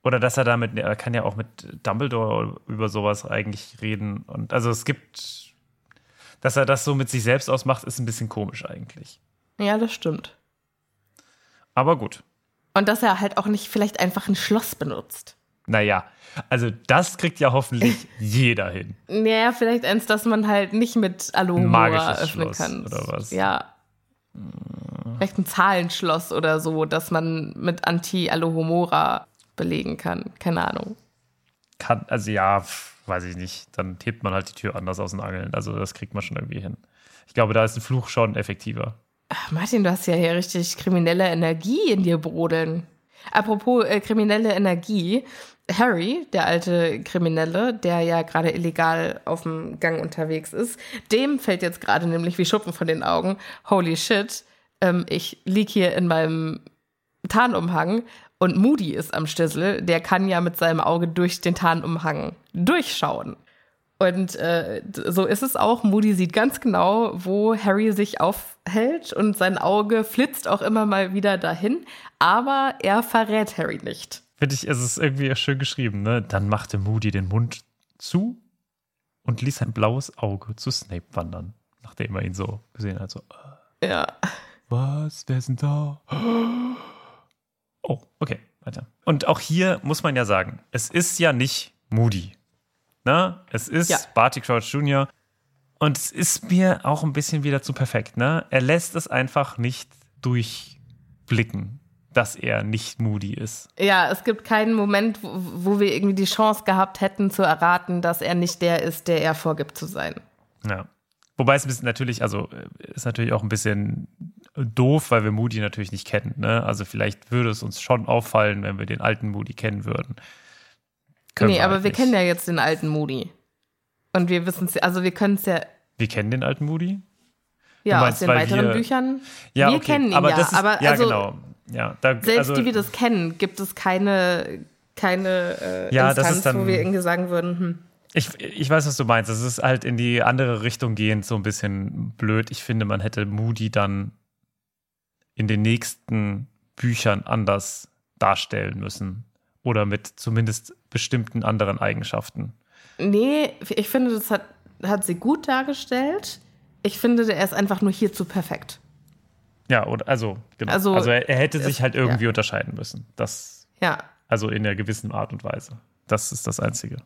Oder dass er damit, er kann ja auch mit Dumbledore über sowas eigentlich reden. Und also es gibt, dass er das so mit sich selbst ausmacht, ist ein bisschen komisch eigentlich. Ja, das stimmt. Aber gut. Und dass er halt auch nicht vielleicht einfach ein Schloss benutzt. naja, also das kriegt ja hoffentlich (laughs) jeder hin. Naja, vielleicht eins, dass man halt nicht mit Alohomora öffnen Schloss kann. oder was? Ja. Vielleicht ein Zahlenschloss oder so, dass man mit Anti-Alohomora belegen kann. Keine Ahnung. Kann, also ja, weiß ich nicht. Dann hebt man halt die Tür anders aus den Angeln. Also das kriegt man schon irgendwie hin. Ich glaube, da ist ein Fluch schon effektiver. Ach, Martin, du hast ja hier richtig kriminelle Energie in dir brodeln. Apropos äh, kriminelle Energie. Harry, der alte Kriminelle, der ja gerade illegal auf dem Gang unterwegs ist, dem fällt jetzt gerade nämlich wie Schuppen von den Augen. Holy shit, ähm, ich lieg hier in meinem Tarnumhang und Moody ist am Stissel. Der kann ja mit seinem Auge durch den Tarnumhang durchschauen. Und äh, so ist es auch. Moody sieht ganz genau, wo Harry sich aufhält und sein Auge flitzt auch immer mal wieder dahin. Aber er verrät Harry nicht. Finde ich, es ist irgendwie schön geschrieben, ne? Dann machte Moody den Mund zu und ließ ein blaues Auge zu Snape wandern, nachdem er ihn so gesehen hat. So, äh, Ja. was? Wer ist denn da? Oh, okay, weiter. Und auch hier muss man ja sagen, es ist ja nicht Moody. Ne? Es ist Ja. Barty Crouch Jr. Und es ist mir auch ein bisschen wieder zu perfekt. Ne? Er lässt es einfach nicht durchblicken, dass er nicht Moody ist. Ja, es gibt keinen Moment, wo, wo wir irgendwie die Chance gehabt hätten zu erraten, dass er nicht der ist, der er vorgibt zu sein. Ja. Wobei es natürlich, also äh, ist natürlich auch ein bisschen doof, weil wir Moody natürlich nicht kennen. Ne? Also vielleicht würde es uns schon auffallen, wenn wir den alten Moody kennen würden. Können nee, aber halt wir nicht. kennen ja jetzt den alten Moody. Und wir wissen es, also wir können es ja, Wir kennen den alten Moody? ja meinst, aus den weiteren wir- Büchern. Ja, wir okay. kennen ihn aber ja, ist, aber ja, also genau. Ja, da, selbst also, die wir das kennen, gibt es keine, keine äh, Ja, das Instanz, ist dann- wo wir irgendwie sagen würden, hm, ich, ich weiß, was du meinst. Es ist halt in die andere Richtung gehend so ein bisschen blöd. Ich finde, man hätte Moody dann in den nächsten Büchern anders darstellen müssen. Oder mit zumindest bestimmten anderen Eigenschaften. Nee, ich finde, das hat, hat sie gut dargestellt. Ich finde, er ist einfach nur hierzu perfekt. Ja, oder, also, genau. Also, Also, er, er hätte sich halt irgendwie unterscheiden müssen. Das, Ja. also in einer gewissen Art und Weise. Das ist das Einzige.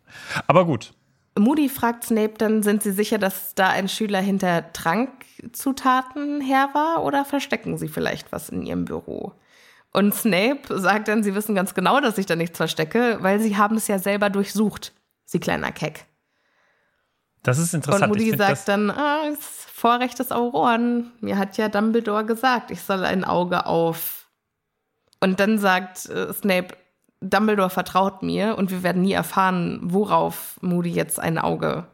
Aber gut. Moody fragt Snape dann, sind Sie sicher, dass da ein Schüler hinter Trankzutaten her war oder verstecken Sie vielleicht was in Ihrem Büro? Und Snape sagt dann, Sie wissen ganz genau, dass ich da nichts verstecke, weil Sie haben es ja selber durchsucht, Sie kleiner Keck. Das ist interessant. Und Moody sagt dann, ah, das Vorrecht des Auroren. Mir hat ja Dumbledore gesagt, ich soll ein Auge auf. Und dann sagt äh, Snape, Dumbledore vertraut mir und wir werden nie erfahren, worauf Moody jetzt ein Auge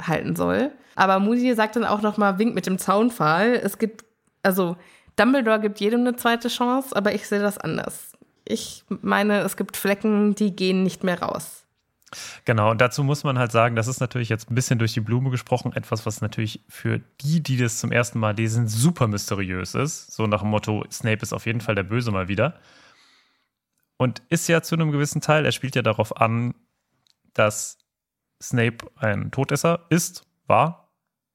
halten soll. Aber Moody sagt dann auch noch mal, winkt mit dem Zaunpfahl. Es gibt, also Dumbledore gibt jedem eine zweite Chance, aber ich sehe das anders. Ich meine, es gibt Flecken, die gehen nicht mehr raus. Genau, und dazu muss man halt sagen, das ist natürlich jetzt ein bisschen durch die Blume gesprochen, etwas, was natürlich für die, die das zum ersten Mal lesen, super mysteriös ist. So nach dem Motto, Snape ist auf jeden Fall der Böse mal wieder. Und ist ja zu einem gewissen Teil, er spielt ja darauf an, dass Snape ein Todesser ist, war.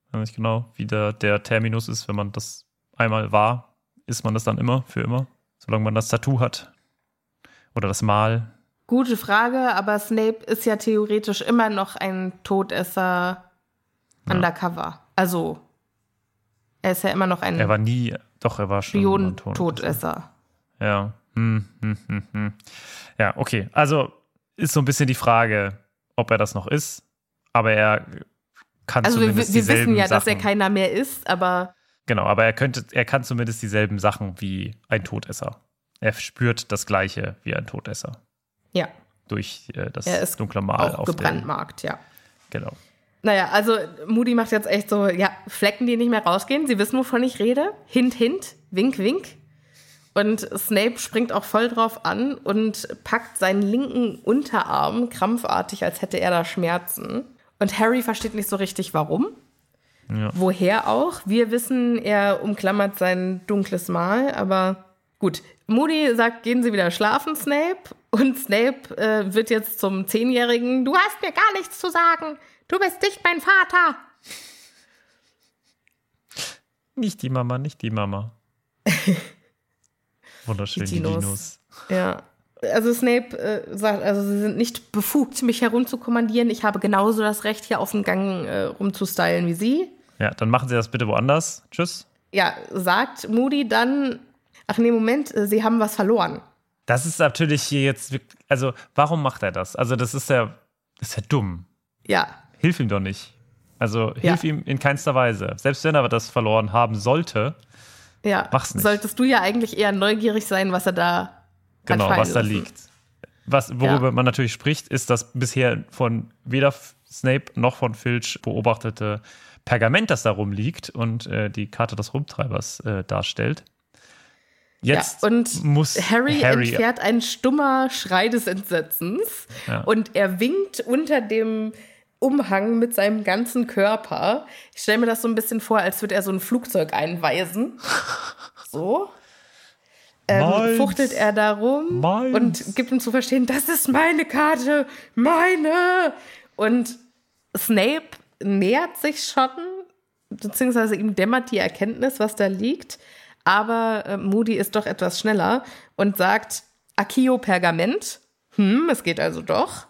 Ich weiß nicht genau, wie der, der Terminus ist, wenn man das einmal war, ist man das dann immer, für immer, solange man das Tattoo hat. Oder das Mal, Gute Frage, aber Snape ist ja theoretisch immer noch ein Todesser undercover. Also, er ist ja immer noch ein Er war nie, doch, er war schon Todesser. Ja. Hm, hm, hm, hm. Ja, okay. Also ist so ein bisschen die Frage, ob er das noch ist. Aber er kann Also, wir, zumindest wir dieselben wissen ja, Sachen. dass er keiner mehr ist, aber genau, aber er könnte, er kann zumindest dieselben Sachen wie ein Todesser. Er spürt das Gleiche wie ein Todesser ja, durch äh, das er ist dunkle Mal auch auf gebrandmarkt, ja. Der, genau. Naja, also Moody macht jetzt echt so, ja, Flecken, die nicht mehr rausgehen. Sie wissen, wovon ich rede. Hint, hint, wink, wink. Und Snape springt auch voll drauf an und packt seinen linken Unterarm krampfartig, als hätte er da Schmerzen. Und Harry versteht nicht so richtig, warum. Ja. Woher auch? Wir wissen, er umklammert sein dunkles Mal, aber gut. Moody sagt, gehen Sie wieder schlafen, Snape. Und Snape äh, wird jetzt zum Zehnjährigen. Du hast mir gar nichts zu sagen. Du bist nicht mein Vater. Nicht die Mama, nicht die Mama. (laughs) Wunderschön, Die die Dinos. Dinos. Ja. Also Snape äh, sagt, also sie sind nicht befugt, mich herumzukommandieren. Ich habe genauso das Recht, hier auf dem Gang äh, rumzustylen wie sie. Ja, dann machen Sie das bitte woanders. Tschüss. Ja, sagt Moody dann, ach nee, Moment, äh, sie haben was verloren. Das ist natürlich hier jetzt, also warum macht er das? Also das ist ja, das ist ja dumm. Ja, Hilf ihm doch nicht. Also Ja. hilf ihm in keinster Weise. Selbst wenn er das verloren haben sollte, ja. Mach's nicht. Solltest du ja eigentlich eher neugierig sein, was er da genau, was da liegt. Was, worüber Ja. man natürlich spricht, ist das bisher von weder Snape noch von Filch beobachtete Pergament, das da rumliegt und äh, die Karte des Rumtreibers äh, darstellt. Jetzt ja, und muss Harry, Harry entfährt ein stummer Schrei des Entsetzens Ja. und er winkt unter dem Umhang mit seinem ganzen Körper. Ich stelle mir das so ein bisschen vor, als würde er so ein Flugzeug einweisen. (laughs) So. Ähm, Meins. fuchtelt er da rum Meins. und gibt ihm zu verstehen, das ist meine Karte, meine. Und Snape nähert sich schon, beziehungsweise ihm dämmert die Erkenntnis, was da liegt. Aber äh, Moody ist doch etwas schneller und sagt, Akio Pergament. Hm, es geht also doch.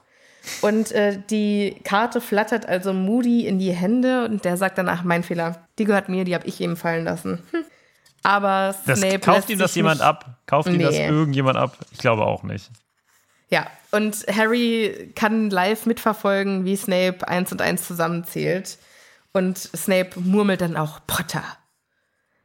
Und äh, die Karte flattert also Moody in die Hände und der sagt danach, mein Fehler, die gehört mir, die habe ich ihm fallen lassen. Hm. (laughs) Aber das, Snape kauft lässt ihm das jemand ab? Kauft ihm das Nee. irgendjemand ab? Ich glaube auch nicht. Ja, und Harry kann live mitverfolgen, wie Snape eins und eins zusammenzählt. Und Snape murmelt dann auch Potter.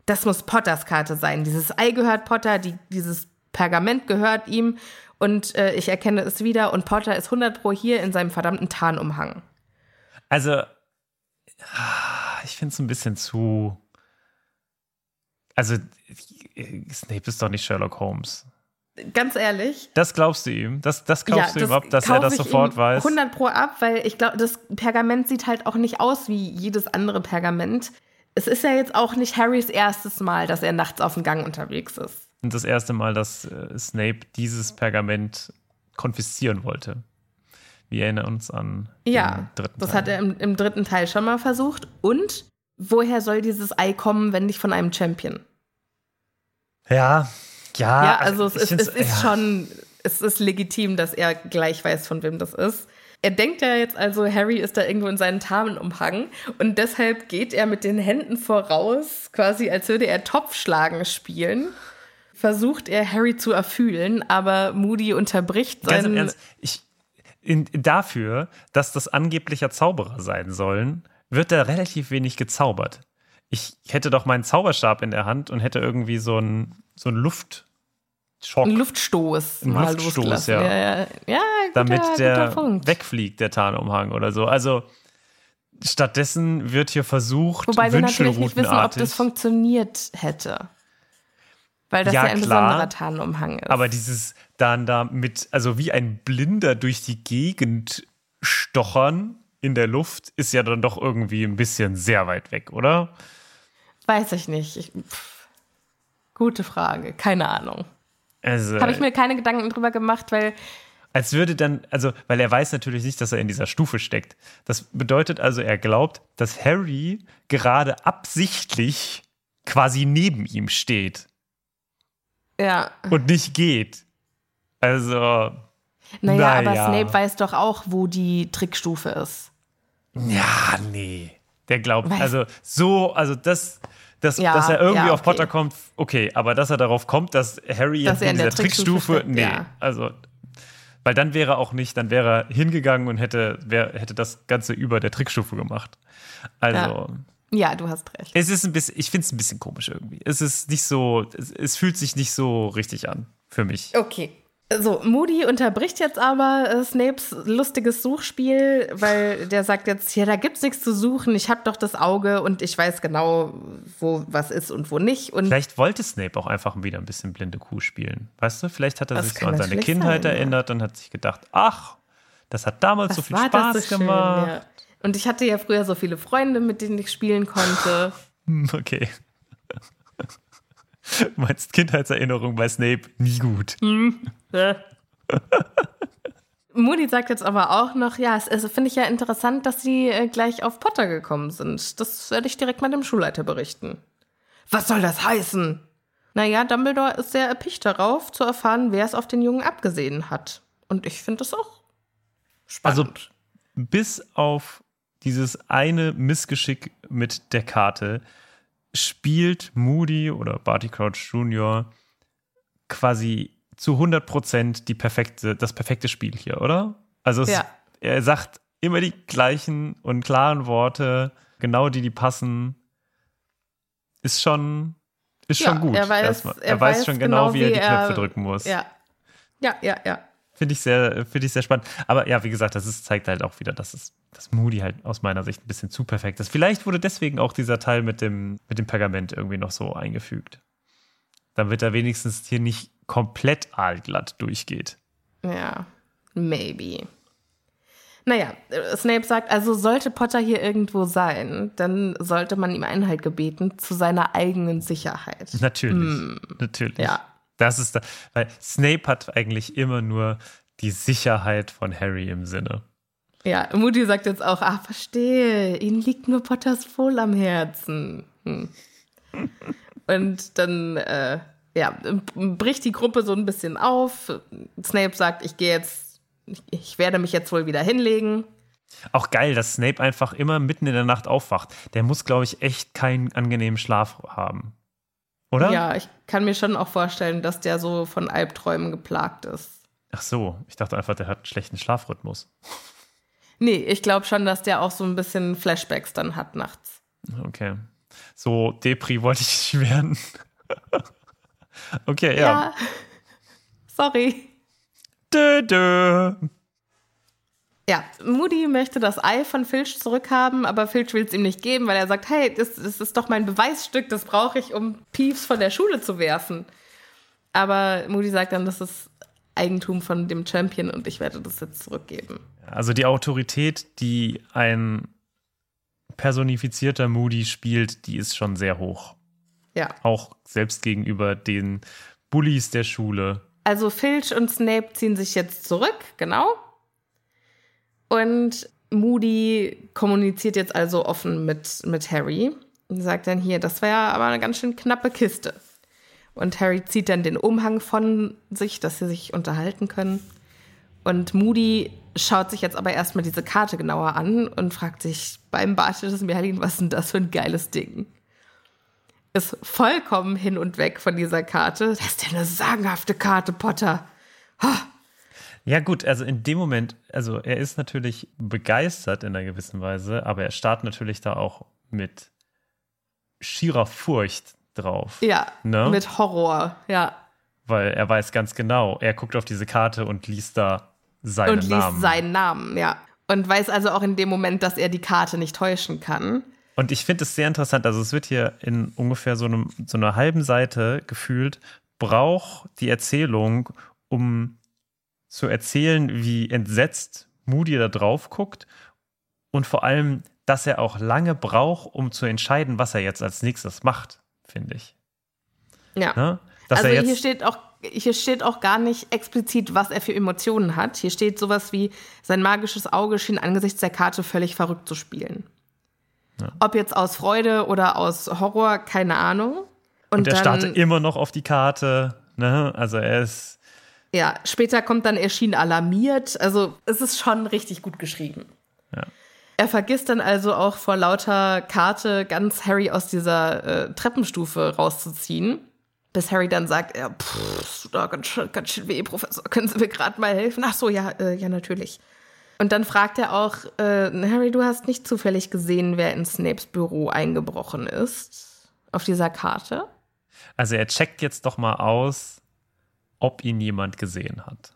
Das muss Potters Karte sein. Dieses Ei gehört Potter, die, dieses Pergament gehört ihm. Und äh, ich erkenne es wieder. Und Potter ist 100 pro hier in seinem verdammten Tarnumhang. Also, ich finde es ein bisschen zu. Also, Snape ist doch nicht Sherlock Holmes. Ganz ehrlich. Das glaubst du ihm? Das, das kaufst du ihm ab, dass er das ich sofort weiß? 100 pro ab, weil ich glaube, das Pergament sieht halt auch nicht aus wie jedes andere Pergament. Es ist ja jetzt auch nicht Harrys erstes Mal, dass er nachts auf dem Gang unterwegs ist. Und das erste Mal, dass äh, Snape dieses Pergament konfiszieren wollte. Wir erinnern uns an Ja, den dritten das Teil. hat er im, im dritten Teil schon mal versucht. Und woher soll dieses Ei kommen, wenn nicht von einem Champion? Ja, ja. ja, also es ich ist, es ist ja. schon, es ist legitim, dass er gleich weiß, von wem das ist. Er denkt ja jetzt also, Harry ist da irgendwo in seinen Tarnumhang und deshalb geht er mit den Händen voraus, quasi als würde er Topfschlagen spielen. Versucht er Harry zu erfühlen, aber Moody unterbricht Ganz im seinen. Ernst, ich, in, dafür, dass das angeblicher Zauberer sein sollen, wird da relativ wenig gezaubert. Ich hätte doch meinen Zauberstab in der Hand und hätte irgendwie so einen so einen Luftschock, einen Luftstoß Einen mal Luftstoß, ja. ja, ja, ja guter, damit der wegfliegt, der Tarnumhang oder so. Also stattdessen wird hier versucht, Wobei wir natürlich nicht wissen, ob das funktioniert hätte. Weil das Ja, ja, ein klar. besonderer Tarnumhang ist. Aber dieses dann da mit, also wie ein Blinder durch die Gegend stochern in der Luft, ist ja dann doch irgendwie ein bisschen sehr weit weg, oder? Weiß ich nicht. Ich, gute Frage. Keine Ahnung. Also, Habe ich mir keine Gedanken drüber gemacht, weil als würde dann, also, weil er weiß natürlich nicht, dass er in dieser Stufe steckt. Das bedeutet also, er glaubt, dass Harry gerade absichtlich quasi neben ihm steht ja. und nicht geht. Also, Naja, aber Naja. Snape weiß doch auch, wo die Trickstufe ist. Ja, nee. Der glaubt, Weiß- also so, also das, das Ja, dass er irgendwie ja, auf okay. Potter kommt, okay, aber dass er darauf kommt, dass Harry Dass jetzt in dieser Trickstufe, Trickstufe nee, ja. also, weil dann wäre er auch nicht, dann wäre er hingegangen und hätte, wär, hätte das Ganze über der Trickstufe gemacht. Also, Ja, du hast recht. es ist ein bisschen, ich finde es ein bisschen komisch irgendwie. Es ist nicht so, es, es fühlt sich nicht so richtig an für mich. Okay. So, Moody unterbricht jetzt aber äh, Snapes lustiges Suchspiel, weil der sagt jetzt, ja, da gibt's nichts zu suchen, ich hab doch das Auge und ich weiß genau, wo was ist und wo nicht. Und Vielleicht wollte Snape auch einfach wieder ein bisschen blinde Kuh spielen. Weißt du, vielleicht hat er sich so an seine Kindheit sein, ja. erinnert und hat sich gedacht, ach, das hat damals so viel Spaß so gemacht. schön, ja. Und ich hatte ja früher so viele Freunde, mit denen ich spielen konnte. Hm, (laughs) Okay. (laughs) Meinst Kindheitserinnerung bei Snape nie gut. Moody sagt jetzt aber auch noch, ja, es, es finde ich ja interessant, dass sie äh, gleich auf Potter gekommen sind. Das werde ich direkt mal dem Schulleiter berichten. Was soll das heißen? Naja, Dumbledore ist sehr erpicht darauf, zu erfahren, wer es auf den Jungen abgesehen hat. Und ich finde das auch spannend. Also bis auf dieses eine Missgeschick mit der Karte spielt Moody oder Barty Crouch Jr. quasi zu 100% die perfekte, das perfekte Spiel hier, oder? Also es, Ja. er sagt immer die gleichen und klaren Worte, genau die, die passen. Ist schon, ist schon gut. Er weiß, erstmal. er weiß, schon genau, wie er die er- Knöpfe drücken muss. Ja. Ja, ja, ja. Finde ich sehr, finde ich sehr spannend. Aber ja, wie gesagt, das ist, zeigt halt auch wieder, dass es, dass Moody halt aus meiner Sicht ein bisschen zu perfekt ist. Vielleicht wurde deswegen auch dieser Teil mit dem, mit dem Pergament irgendwie noch so eingefügt. Damit er wenigstens hier nicht komplett aalglatt durchgeht. Ja, maybe. Naja, Snape sagt, also sollte Potter hier irgendwo sein, dann sollte man ihm Einhalt gebeten zu seiner eigenen Sicherheit. Natürlich. Natürlich. Hm. Ja. Das ist da, weil Snape hat eigentlich immer nur die Sicherheit von Harry im Sinne. Ja, Moody sagt jetzt auch, ah, verstehe, ihnen liegt nur Potters Wohl am Herzen. Hm. Und dann, äh, ja, bricht die Gruppe so ein bisschen auf. Snape sagt, ich gehe jetzt, ich, ich werde mich jetzt wohl wieder hinlegen. Auch geil, dass Snape einfach immer mitten in der Nacht aufwacht. Der muss, glaube ich, echt keinen angenehmen Schlaf haben. Oder? Ja, ich kann mir schon auch vorstellen, dass der so von Albträumen geplagt ist. Ach so, ich dachte einfach, der hat einen schlechten Schlafrhythmus. Nee, ich glaube schon, dass der auch so ein bisschen Flashbacks dann hat nachts. Okay. So Depri wollte ich nicht werden. (laughs) okay, ja. (laughs) Sorry. Dö, dö. Ja, Moody möchte das Ei von Filch zurückhaben, aber Filch will es ihm nicht geben, weil er sagt, hey, das, das ist doch mein Beweisstück, das brauche ich, um Peeves von der Schule zu werfen. Aber Moody sagt dann, das ist Eigentum von dem Champion und ich werde das jetzt zurückgeben. Also die Autorität, die ein personifizierter Moody spielt, die ist schon sehr hoch. Ja. Auch selbst gegenüber den Bullies der Schule. Also Filch und Snape ziehen sich jetzt zurück, genau. Und Moody kommuniziert jetzt also offen mit, mit Harry und sagt dann hier, das war ja aber eine ganz schön knappe Kiste. Und Harry zieht dann den Umhang von sich, dass sie sich unterhalten können. Und Moody schaut sich jetzt aber erstmal diese Karte genauer an und fragt sich beim Bartel des Merlin, was ist denn das für ein geiles Ding? Ist vollkommen hin und weg von dieser Karte. Das ist ja eine sagenhafte Karte, Potter. Ja, gut, also in dem Moment, also er ist natürlich begeistert in einer gewissen Weise, aber er starrt natürlich da auch mit schierer Furcht drauf. Ja, Ne? mit Horror, ja. Weil er weiß ganz genau, er guckt auf diese Karte und liest da seinen und liest Namen. seinen Namen, ja. Und weiß also auch in dem Moment, dass er die Karte nicht täuschen kann. Und ich finde es sehr interessant, also es wird hier in ungefähr so, einem, so einer halben Seite gefühlt, braucht die Erzählung, um zu erzählen, wie entsetzt Moody da drauf guckt und vor allem, dass er auch lange braucht, um zu entscheiden, was er jetzt als nächstes macht, finde ich. Ja. Ne? Also er hier steht auch hier steht auch gar nicht explizit, was er für Emotionen hat. Hier steht sowas wie sein magisches Auge schien angesichts der Karte völlig verrückt zu spielen. Ob jetzt aus Freude oder aus Horror, keine Ahnung. und er dann- startet immer noch auf die Karte. Ne? Also er ist Ja, später kommt dann, er schien alarmiert. Also es ist schon richtig gut geschrieben. Ja. Er vergisst dann also auch vor lauter Karte ganz Harry aus dieser äh, Treppenstufe rauszuziehen. Bis Harry dann sagt, ja, pff, ist da ganz schön, ganz schön weh, Professor, können Sie mir gerade mal helfen? Ach so, ja, äh, ja, natürlich. Und dann fragt er auch, äh, Harry, du hast nicht zufällig gesehen, wer in Snapes Büro eingebrochen ist? Auf dieser Karte? Also er checkt jetzt doch mal aus, ob ihn jemand gesehen hat.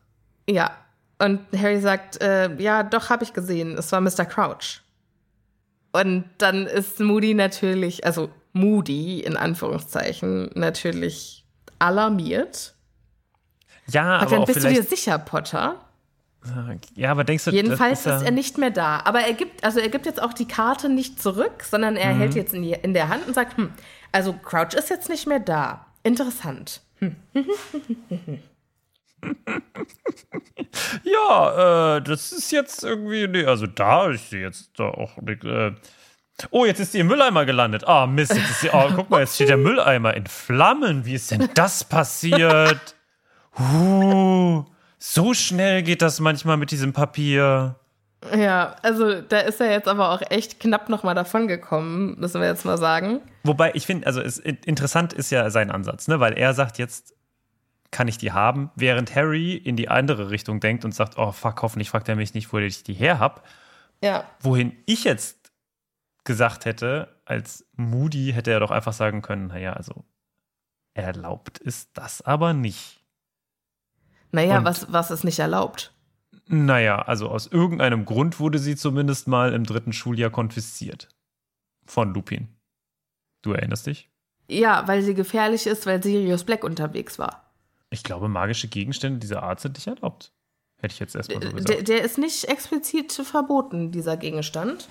Ja. Und Harry sagt, äh, ja, doch, habe ich gesehen. Es war Mr. Crouch. Und dann ist Moody natürlich, also Moody in Anführungszeichen, natürlich alarmiert. Ja, Sagt aber dann, bist du dir sicher, Potter? Ja, aber denkst du, Jedenfalls das ist er nicht mehr da. Aber er gibt, also er gibt jetzt auch die Karte nicht zurück, sondern er hält jetzt in, die, in der Hand und sagt, hm, also Crouch ist jetzt nicht mehr da. Interessant. (laughs) Ja, äh, das ist jetzt irgendwie, nee, also da ist sie jetzt da auch äh, Oh, jetzt ist sie im Mülleimer gelandet. Ah, Mist, jetzt ist sie. Oh, guck mal, jetzt steht der Mülleimer in Flammen. Wie ist denn das passiert? (laughs) Uh, so schnell geht das manchmal mit diesem Papier. Ja, also da ist er jetzt aber auch echt knapp nochmal davon gekommen, müssen wir jetzt mal sagen. Wobei ich finde, also es, interessant ist ja sein Ansatz, ne? weil er sagt jetzt, kann ich die haben, während Harry in die andere Richtung denkt und sagt, oh fuck, hoffentlich fragt er mich nicht, wo ich die her hab. Ja. Wohin ich jetzt gesagt hätte, als Moody hätte er doch einfach sagen können, naja, also erlaubt ist das aber nicht. Naja, was, was ist nicht erlaubt? Naja, also aus irgendeinem Grund wurde sie zumindest mal im dritten Schuljahr konfisziert. Von Lupin. Du erinnerst dich? Ja, weil sie gefährlich ist, weil Sirius Black unterwegs war. Ich glaube, magische Gegenstände dieser Art sind nicht erlaubt. Hätte ich jetzt erstmal so gesagt. Der, der ist nicht explizit verboten, dieser Gegenstand.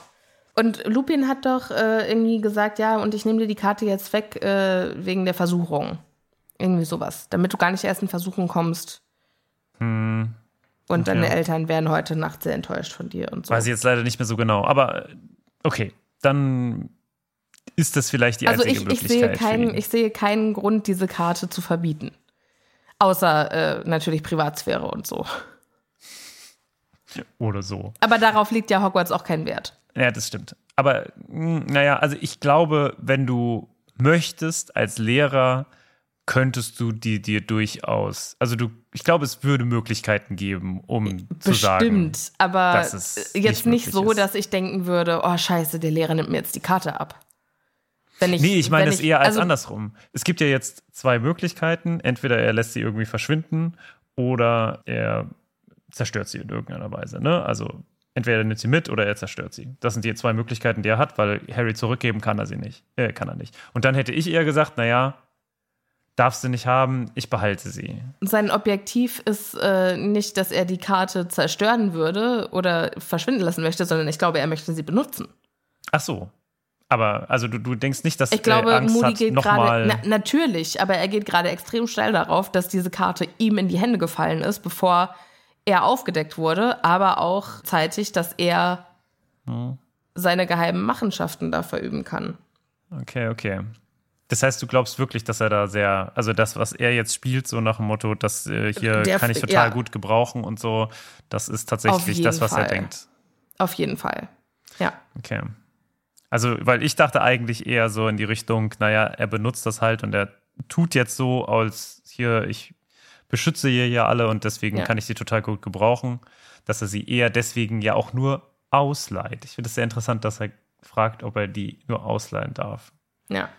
Und Lupin hat doch äh, irgendwie gesagt, ja, und ich nehme dir die Karte jetzt weg äh, wegen der Versuchung. Irgendwie sowas. Damit du gar nicht erst in Versuchung kommst. Hm. Und deine ja. Eltern wären heute Nacht sehr enttäuscht von dir und so. Weiß ich jetzt leider nicht mehr so genau. Aber okay, dann ist das vielleicht die also einzige ich, Möglichkeit. Ich sehe, keinen, ich sehe keinen Grund, diese Karte zu verbieten. Außer äh, natürlich Privatsphäre und so. Oder so. Aber darauf liegt ja Hogwarts auch kein Wert. Ja, das stimmt. Aber hm, naja, also ich glaube, wenn du möchtest als Lehrer könntest du die dir durchaus, also du, ich glaube, es würde Möglichkeiten geben, um Bestimmt, zu sagen, Bestimmt, aber jetzt nicht, nicht so, ist. dass ich denken würde, oh scheiße, der Lehrer nimmt mir jetzt die Karte ab. Wenn ich, nee, ich meine es eher als also, andersrum. Es gibt ja jetzt zwei Möglichkeiten. Entweder er lässt sie irgendwie verschwinden oder er zerstört sie in irgendeiner Weise. Ne? Also entweder er nimmt sie mit oder er zerstört sie. Das sind die zwei Möglichkeiten, die er hat, weil Harry zurückgeben kann er sie nicht. Äh, kann er nicht. Und dann hätte ich eher gesagt, naja, darfst du nicht haben, ich behalte sie. Sein Objektiv ist äh, nicht, dass er die Karte zerstören würde oder verschwinden lassen möchte, sondern ich glaube, er möchte sie benutzen. Ach so. Aber also du, du denkst nicht, dass ich glaube, er Angst Moody hat, geht gerade na, natürlich, aber er geht gerade extrem steil darauf, dass diese Karte ihm in die Hände gefallen ist, bevor er aufgedeckt wurde, aber auch zeitig, dass er hm. seine geheimen Machenschaften da verüben kann. Okay, okay. Das heißt, du glaubst wirklich, dass er da sehr, also das, was er jetzt spielt, so nach dem Motto, das äh, hier Der, kann ich total ja. gut gebrauchen und so, das ist tatsächlich das, was Fall. er denkt. Auf jeden Fall. Ja. Okay. Also, weil ich dachte eigentlich eher so in die Richtung, naja, er benutzt das halt und er tut jetzt so, als hier, ich beschütze hier ja alle und deswegen ja. kann ich sie total gut gebrauchen, dass er sie eher deswegen ja auch nur ausleiht. Ich finde es sehr interessant, dass er fragt, ob er die nur ausleihen darf. Ja.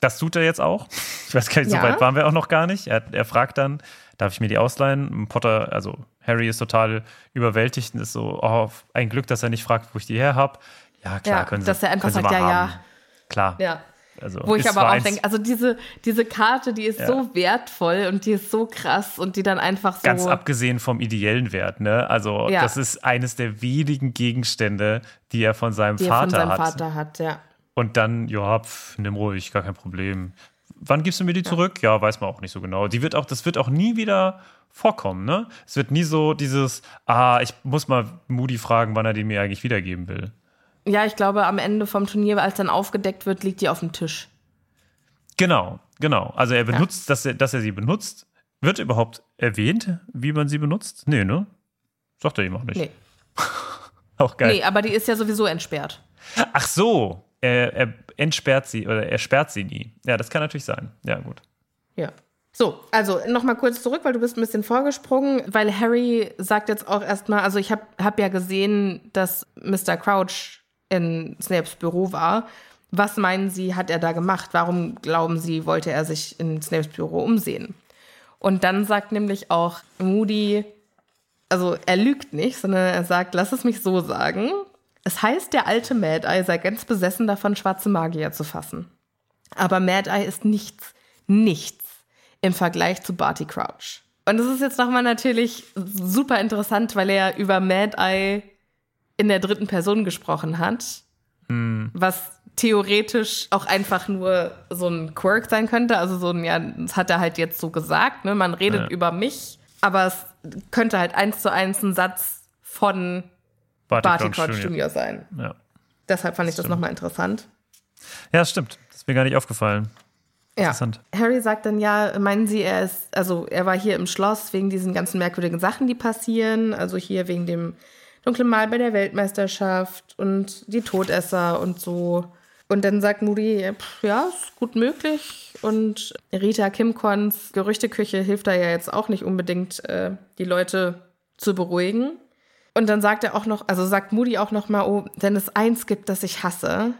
Das tut er jetzt auch. Ich weiß gar nicht, ja. so weit waren wir auch noch gar nicht. Er, er, fragt dann, darf ich mir die ausleihen? Potter, also Harry ist total überwältigt und ist so, oh, ein Glück, dass er nicht fragt, wo ich die her habe. Ja, klar, ja, können Sie. Dass er einfach sagt, ja, haben. ja. Klar. Ja. Also, Wo ich aber auch denke, also diese, diese Karte, die ist ja. so wertvoll und die ist so krass und die dann einfach so. Ganz abgesehen vom ideellen Wert, ne? Also, ja. das ist eines der wenigen Gegenstände, die er von seinem die Vater hat. Von seinem hat. Vater hat, ja. Und dann, ja, pf, nimm ruhig, gar kein Problem. Wann gibst du mir die zurück? Ja, weiß man auch nicht so genau. Die wird auch, das wird auch nie wieder vorkommen, ne? Es wird nie so dieses, ah, ich muss mal Moody fragen, wann er die mir eigentlich wiedergeben will. Ja, ich glaube, am Ende vom Turnier, als dann aufgedeckt wird, liegt die auf dem Tisch. Genau, genau. Also er benutzt, ja. dass, er, dass er sie benutzt. Wird überhaupt erwähnt, wie man sie benutzt? Nee, ne? Sagt er ihm auch nicht. Nee. (laughs) auch geil. Nee, aber die ist ja sowieso entsperrt. Ach so, er, er entsperrt sie oder er sperrt sie nie. Ja, das kann natürlich sein. Ja, gut. Ja. So, also nochmal kurz zurück, weil du bist ein bisschen vorgesprungen, weil Harry sagt jetzt auch erstmal, also ich habe hab ja gesehen, dass Mr. Crouch in Snapes Büro war. Was meinen Sie, hat er da gemacht? Warum glauben Sie, wollte er sich in Snapes Büro umsehen? Und dann sagt nämlich auch Moody, also er lügt nicht, sondern er sagt, lass es mich so sagen. Es heißt, der alte Mad Eye sei ganz besessen davon, schwarze Magier zu fassen. Aber Mad Eye ist nichts, nichts im Vergleich zu Barty Crouch. Und das ist jetzt nochmal natürlich super interessant, weil er über Mad Eye in der dritten Person gesprochen hat. Hm. Was theoretisch auch einfach nur so ein Quirk sein könnte. Also so ein, ja, das hat er halt jetzt so gesagt, ne? Man redet ja. über mich, aber es könnte halt eins zu eins ein Satz von Barty, Crouch Jr. sein. Ja. Deshalb fand ich das nochmal interessant. Ja, stimmt. Das ist mir gar nicht aufgefallen. Ja. Harry sagt dann ja, meinen Sie, er ist, also er war hier im Schloss wegen diesen ganzen merkwürdigen Sachen, die passieren, also hier wegen dem dunklen Mal bei der Weltmeisterschaft und die Todesser und so. Und dann sagt Moody, ja, ist gut möglich. Und Rita Kimcons Gerüchteküche hilft da ja jetzt auch nicht unbedingt, äh, die Leute zu beruhigen. Und dann sagt er auch noch, also sagt Moody auch noch mal, oh, wenn es eins gibt, das ich hasse,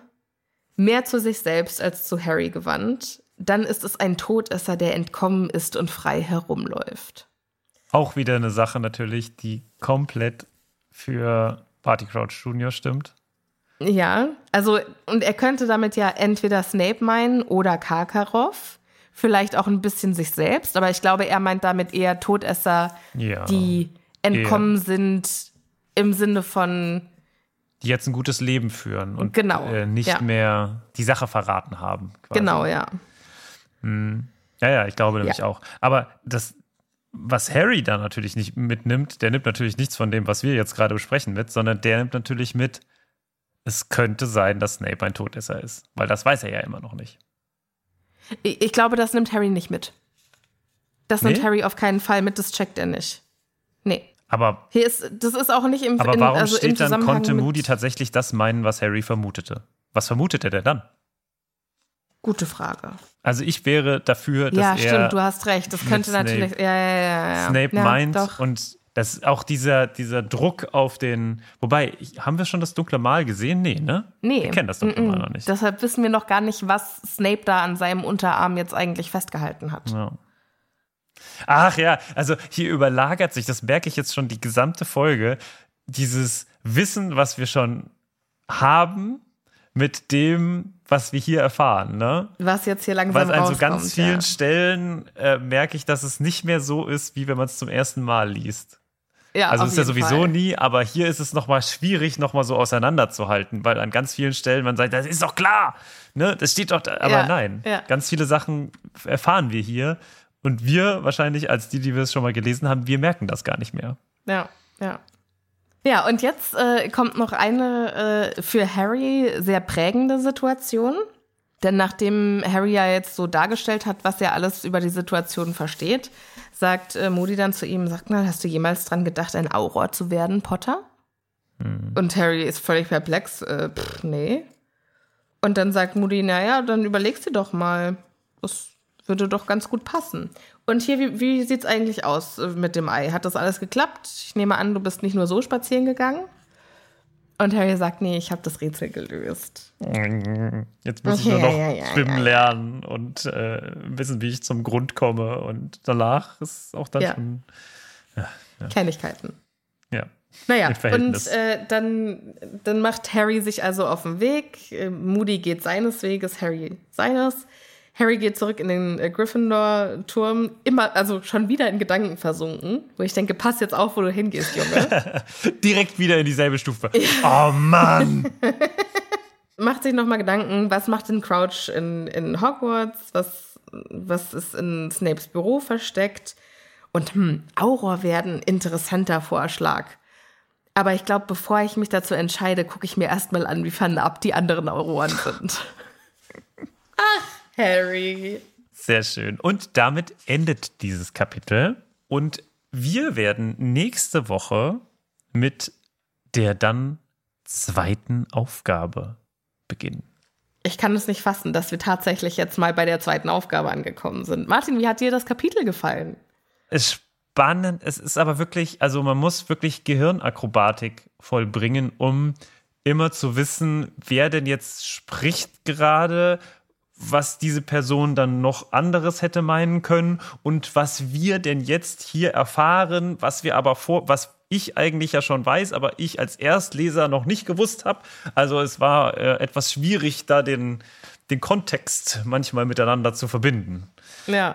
mehr zu sich selbst als zu Harry gewandt, dann ist es ein Todesser, der entkommen ist und frei herumläuft. Auch wieder eine Sache natürlich, die komplett für Party Crouch Junior stimmt. Ja, also und er könnte damit ja entweder Snape meinen oder Karkaroff. Vielleicht auch ein bisschen sich selbst, aber ich glaube, er meint damit eher Todesser, ja, die entkommen eher. sind im Sinne von die jetzt ein gutes Leben führen und genau, äh, nicht ja. mehr die Sache verraten haben. Quasi. Genau, ja. Hm. Ja, ja, ich glaube nämlich ja. auch. Aber das, was Harry da natürlich nicht mitnimmt, der nimmt natürlich nichts von dem, was wir jetzt gerade besprechen mit, sondern der nimmt natürlich mit, es könnte sein, dass Snape ein Todesser ist. Weil das weiß er ja immer noch nicht. Ich, ich glaube, das nimmt Harry nicht mit. Das nee? nimmt Harry auf keinen Fall mit, das checkt er nicht. Nee. Aber Hier ist, das ist auch nicht im Aber warum in, also steht dann, konnte Moody tatsächlich das meinen, was Harry vermutete? Was vermutet er denn dann? Gute Frage. Also ich wäre dafür, dass ja, er. Ja, stimmt, du hast recht. Das könnte Snape, natürlich. Ja, ja, ja, ja. Snape ja, meint doch. und das auch dieser, dieser Druck auf den. Wobei, haben wir schon das dunkle Mal gesehen? Nee, ne? Nee. Wir kennen das dunkle Mal noch nicht. Deshalb wissen wir noch gar nicht, was Snape da an seinem Unterarm jetzt eigentlich festgehalten hat. Ja. Ach ja, also hier überlagert sich, das merke ich jetzt schon die gesamte Folge, dieses Wissen, was wir schon haben, mit dem, was wir hier erfahren, ne? Was jetzt hier langsam Weil an so ganz vielen ja. Stellen äh, merke ich, dass es nicht mehr so ist, wie wenn man es zum ersten Mal liest. Ja, also es ist ja sowieso Fall. nie, aber hier ist es nochmal schwierig, nochmal so auseinanderzuhalten, weil an ganz vielen Stellen man sagt, das ist doch klar, ne? Das steht doch, da. aber ja, nein. Ja. Ganz viele Sachen erfahren wir hier und wir wahrscheinlich als die, die wir es schon mal gelesen haben, wir merken das gar nicht mehr. Ja, ja. Ja, und jetzt äh, kommt noch eine äh, für Harry sehr prägende Situation. Denn nachdem Harry ja jetzt so dargestellt hat, was er alles über die Situation versteht, sagt äh, Moody dann zu ihm, sagt mal, hast du jemals dran gedacht, ein Auror zu werden, Potter? Hm. Und Harry ist völlig perplex, äh, pff, nee. Und dann sagt Moody, naja, dann überlegst du doch mal. Das würde doch ganz gut passen. Und hier, wie, wie sieht es eigentlich aus äh, mit dem Ei? Hat das alles geklappt? Ich nehme an, du bist nicht nur so spazieren gegangen. Und Harry sagt, nee, ich habe das Rätsel gelöst. Jetzt muss ich nur noch ja, ja, schwimmen ja, lernen und äh, wissen, wie ich zum Grund komme. Und danach ist auch dann schon. Kleinigkeiten. Ja. Naja, und äh, dann, dann macht Harry sich also auf den Weg. Äh, Moody geht seines Weges, Harry seines. Harry geht zurück in den äh, Gryffindor-Turm, immer, also schon wieder in Gedanken versunken, wo ich denke, pass jetzt auf, wo du hingehst, Junge. (laughs) Direkt wieder in dieselbe Stufe. Oh Mann! (laughs) macht sich nochmal Gedanken, was macht denn Crouch in, in Hogwarts? Was, was ist in Snapes Büro versteckt? Und hm, Auror werden, interessanter Vorschlag. Aber ich glaube, bevor ich mich dazu entscheide, gucke ich mir erstmal an, wie fernab die anderen Auroren sind. Ach. Harry. Sehr schön. Und damit endet dieses Kapitel. Und wir werden nächste Woche mit der dann zweiten Aufgabe beginnen. Ich kann es nicht fassen, dass wir tatsächlich jetzt mal bei der zweiten Aufgabe angekommen sind. Martin, wie hat dir das Kapitel gefallen? Es ist spannend. Es ist aber wirklich, also man muss wirklich Gehirnakrobatik vollbringen, um immer zu wissen, wer denn jetzt spricht gerade was diese Person dann noch anderes hätte meinen können und was wir denn jetzt hier erfahren, was wir aber vor, was ich eigentlich ja schon weiß, aber ich als Erstleser noch nicht gewusst habe. Also es war äh, etwas schwierig, da den, den Kontext manchmal miteinander zu verbinden. Ja.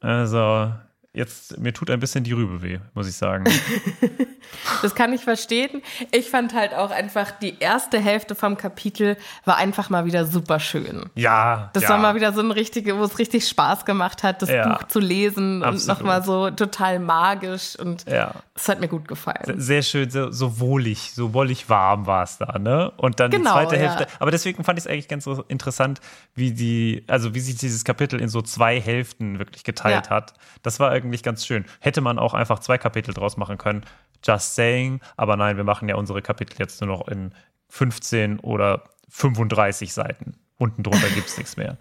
Also Jetzt, mir tut ein bisschen die Rübe weh, muss ich sagen. (laughs) das kann ich verstehen. Ich fand halt auch einfach, die erste Hälfte vom Kapitel war einfach mal wieder super schön. Ja. Das ja. war mal wieder so ein richtige, wo es richtig Spaß gemacht hat, das Ja. Buch zu lesen Absolut. und nochmal so total magisch und Ja. es hat mir gut gefallen. Sehr schön, so, so wohlig, so wollig warm war es da, ne? Und dann Genau, die zweite. Hälfte. Aber deswegen fand ich es eigentlich ganz interessant, wie die, also wie sich dieses Kapitel in so zwei Hälften wirklich geteilt hat. Das war eigentlich ganz schön. Hätte man auch einfach zwei Kapitel draus machen können. Just saying. Aber nein, wir machen ja unsere Kapitel jetzt nur noch in 15 oder 35 Seiten. Unten drunter (laughs) gibt es nichts mehr.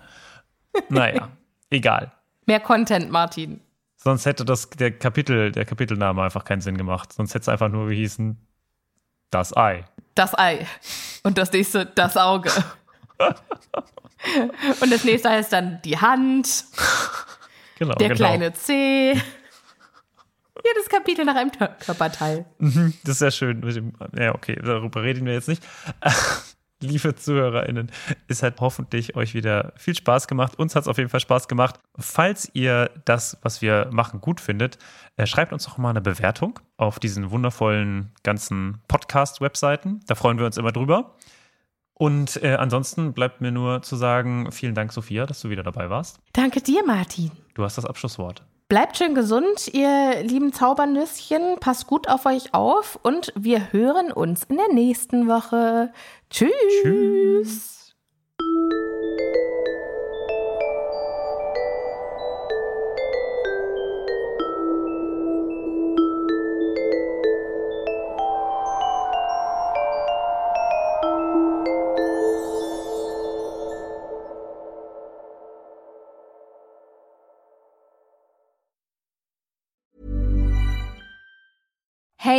Naja, egal. Mehr Content, Martin. Sonst hätte das der Kapitel, der Kapitelname einfach keinen Sinn gemacht. Sonst hätte es einfach nur gehießen Das Ei. Das Ei. Und das nächste, das Auge. (laughs) Und das nächste heißt dann die Hand, (laughs) Genau. der genau. kleine Zeh. (laughs) Jedes Kapitel nach einem Körperteil. Das ist sehr schön. mit dem- Ja, okay, darüber reden wir jetzt nicht. (laughs) Liebe ZuhörerInnen, es hat hoffentlich euch wieder viel Spaß gemacht. Uns hat es auf jeden Fall Spaß gemacht. Falls ihr das, was wir machen, gut findet, äh, schreibt uns doch mal eine Bewertung auf diesen wundervollen ganzen Podcast-Webseiten. Da freuen wir uns immer drüber. Und äh, ansonsten bleibt mir nur zu sagen, vielen Dank, Sophia, dass du wieder dabei warst. Danke dir, Martin. Du hast das Abschlusswort. Bleibt schön gesund, ihr lieben Zaubernüsschen. Passt gut auf euch auf und wir hören uns in der nächsten Woche. Tschüss. Tschüss.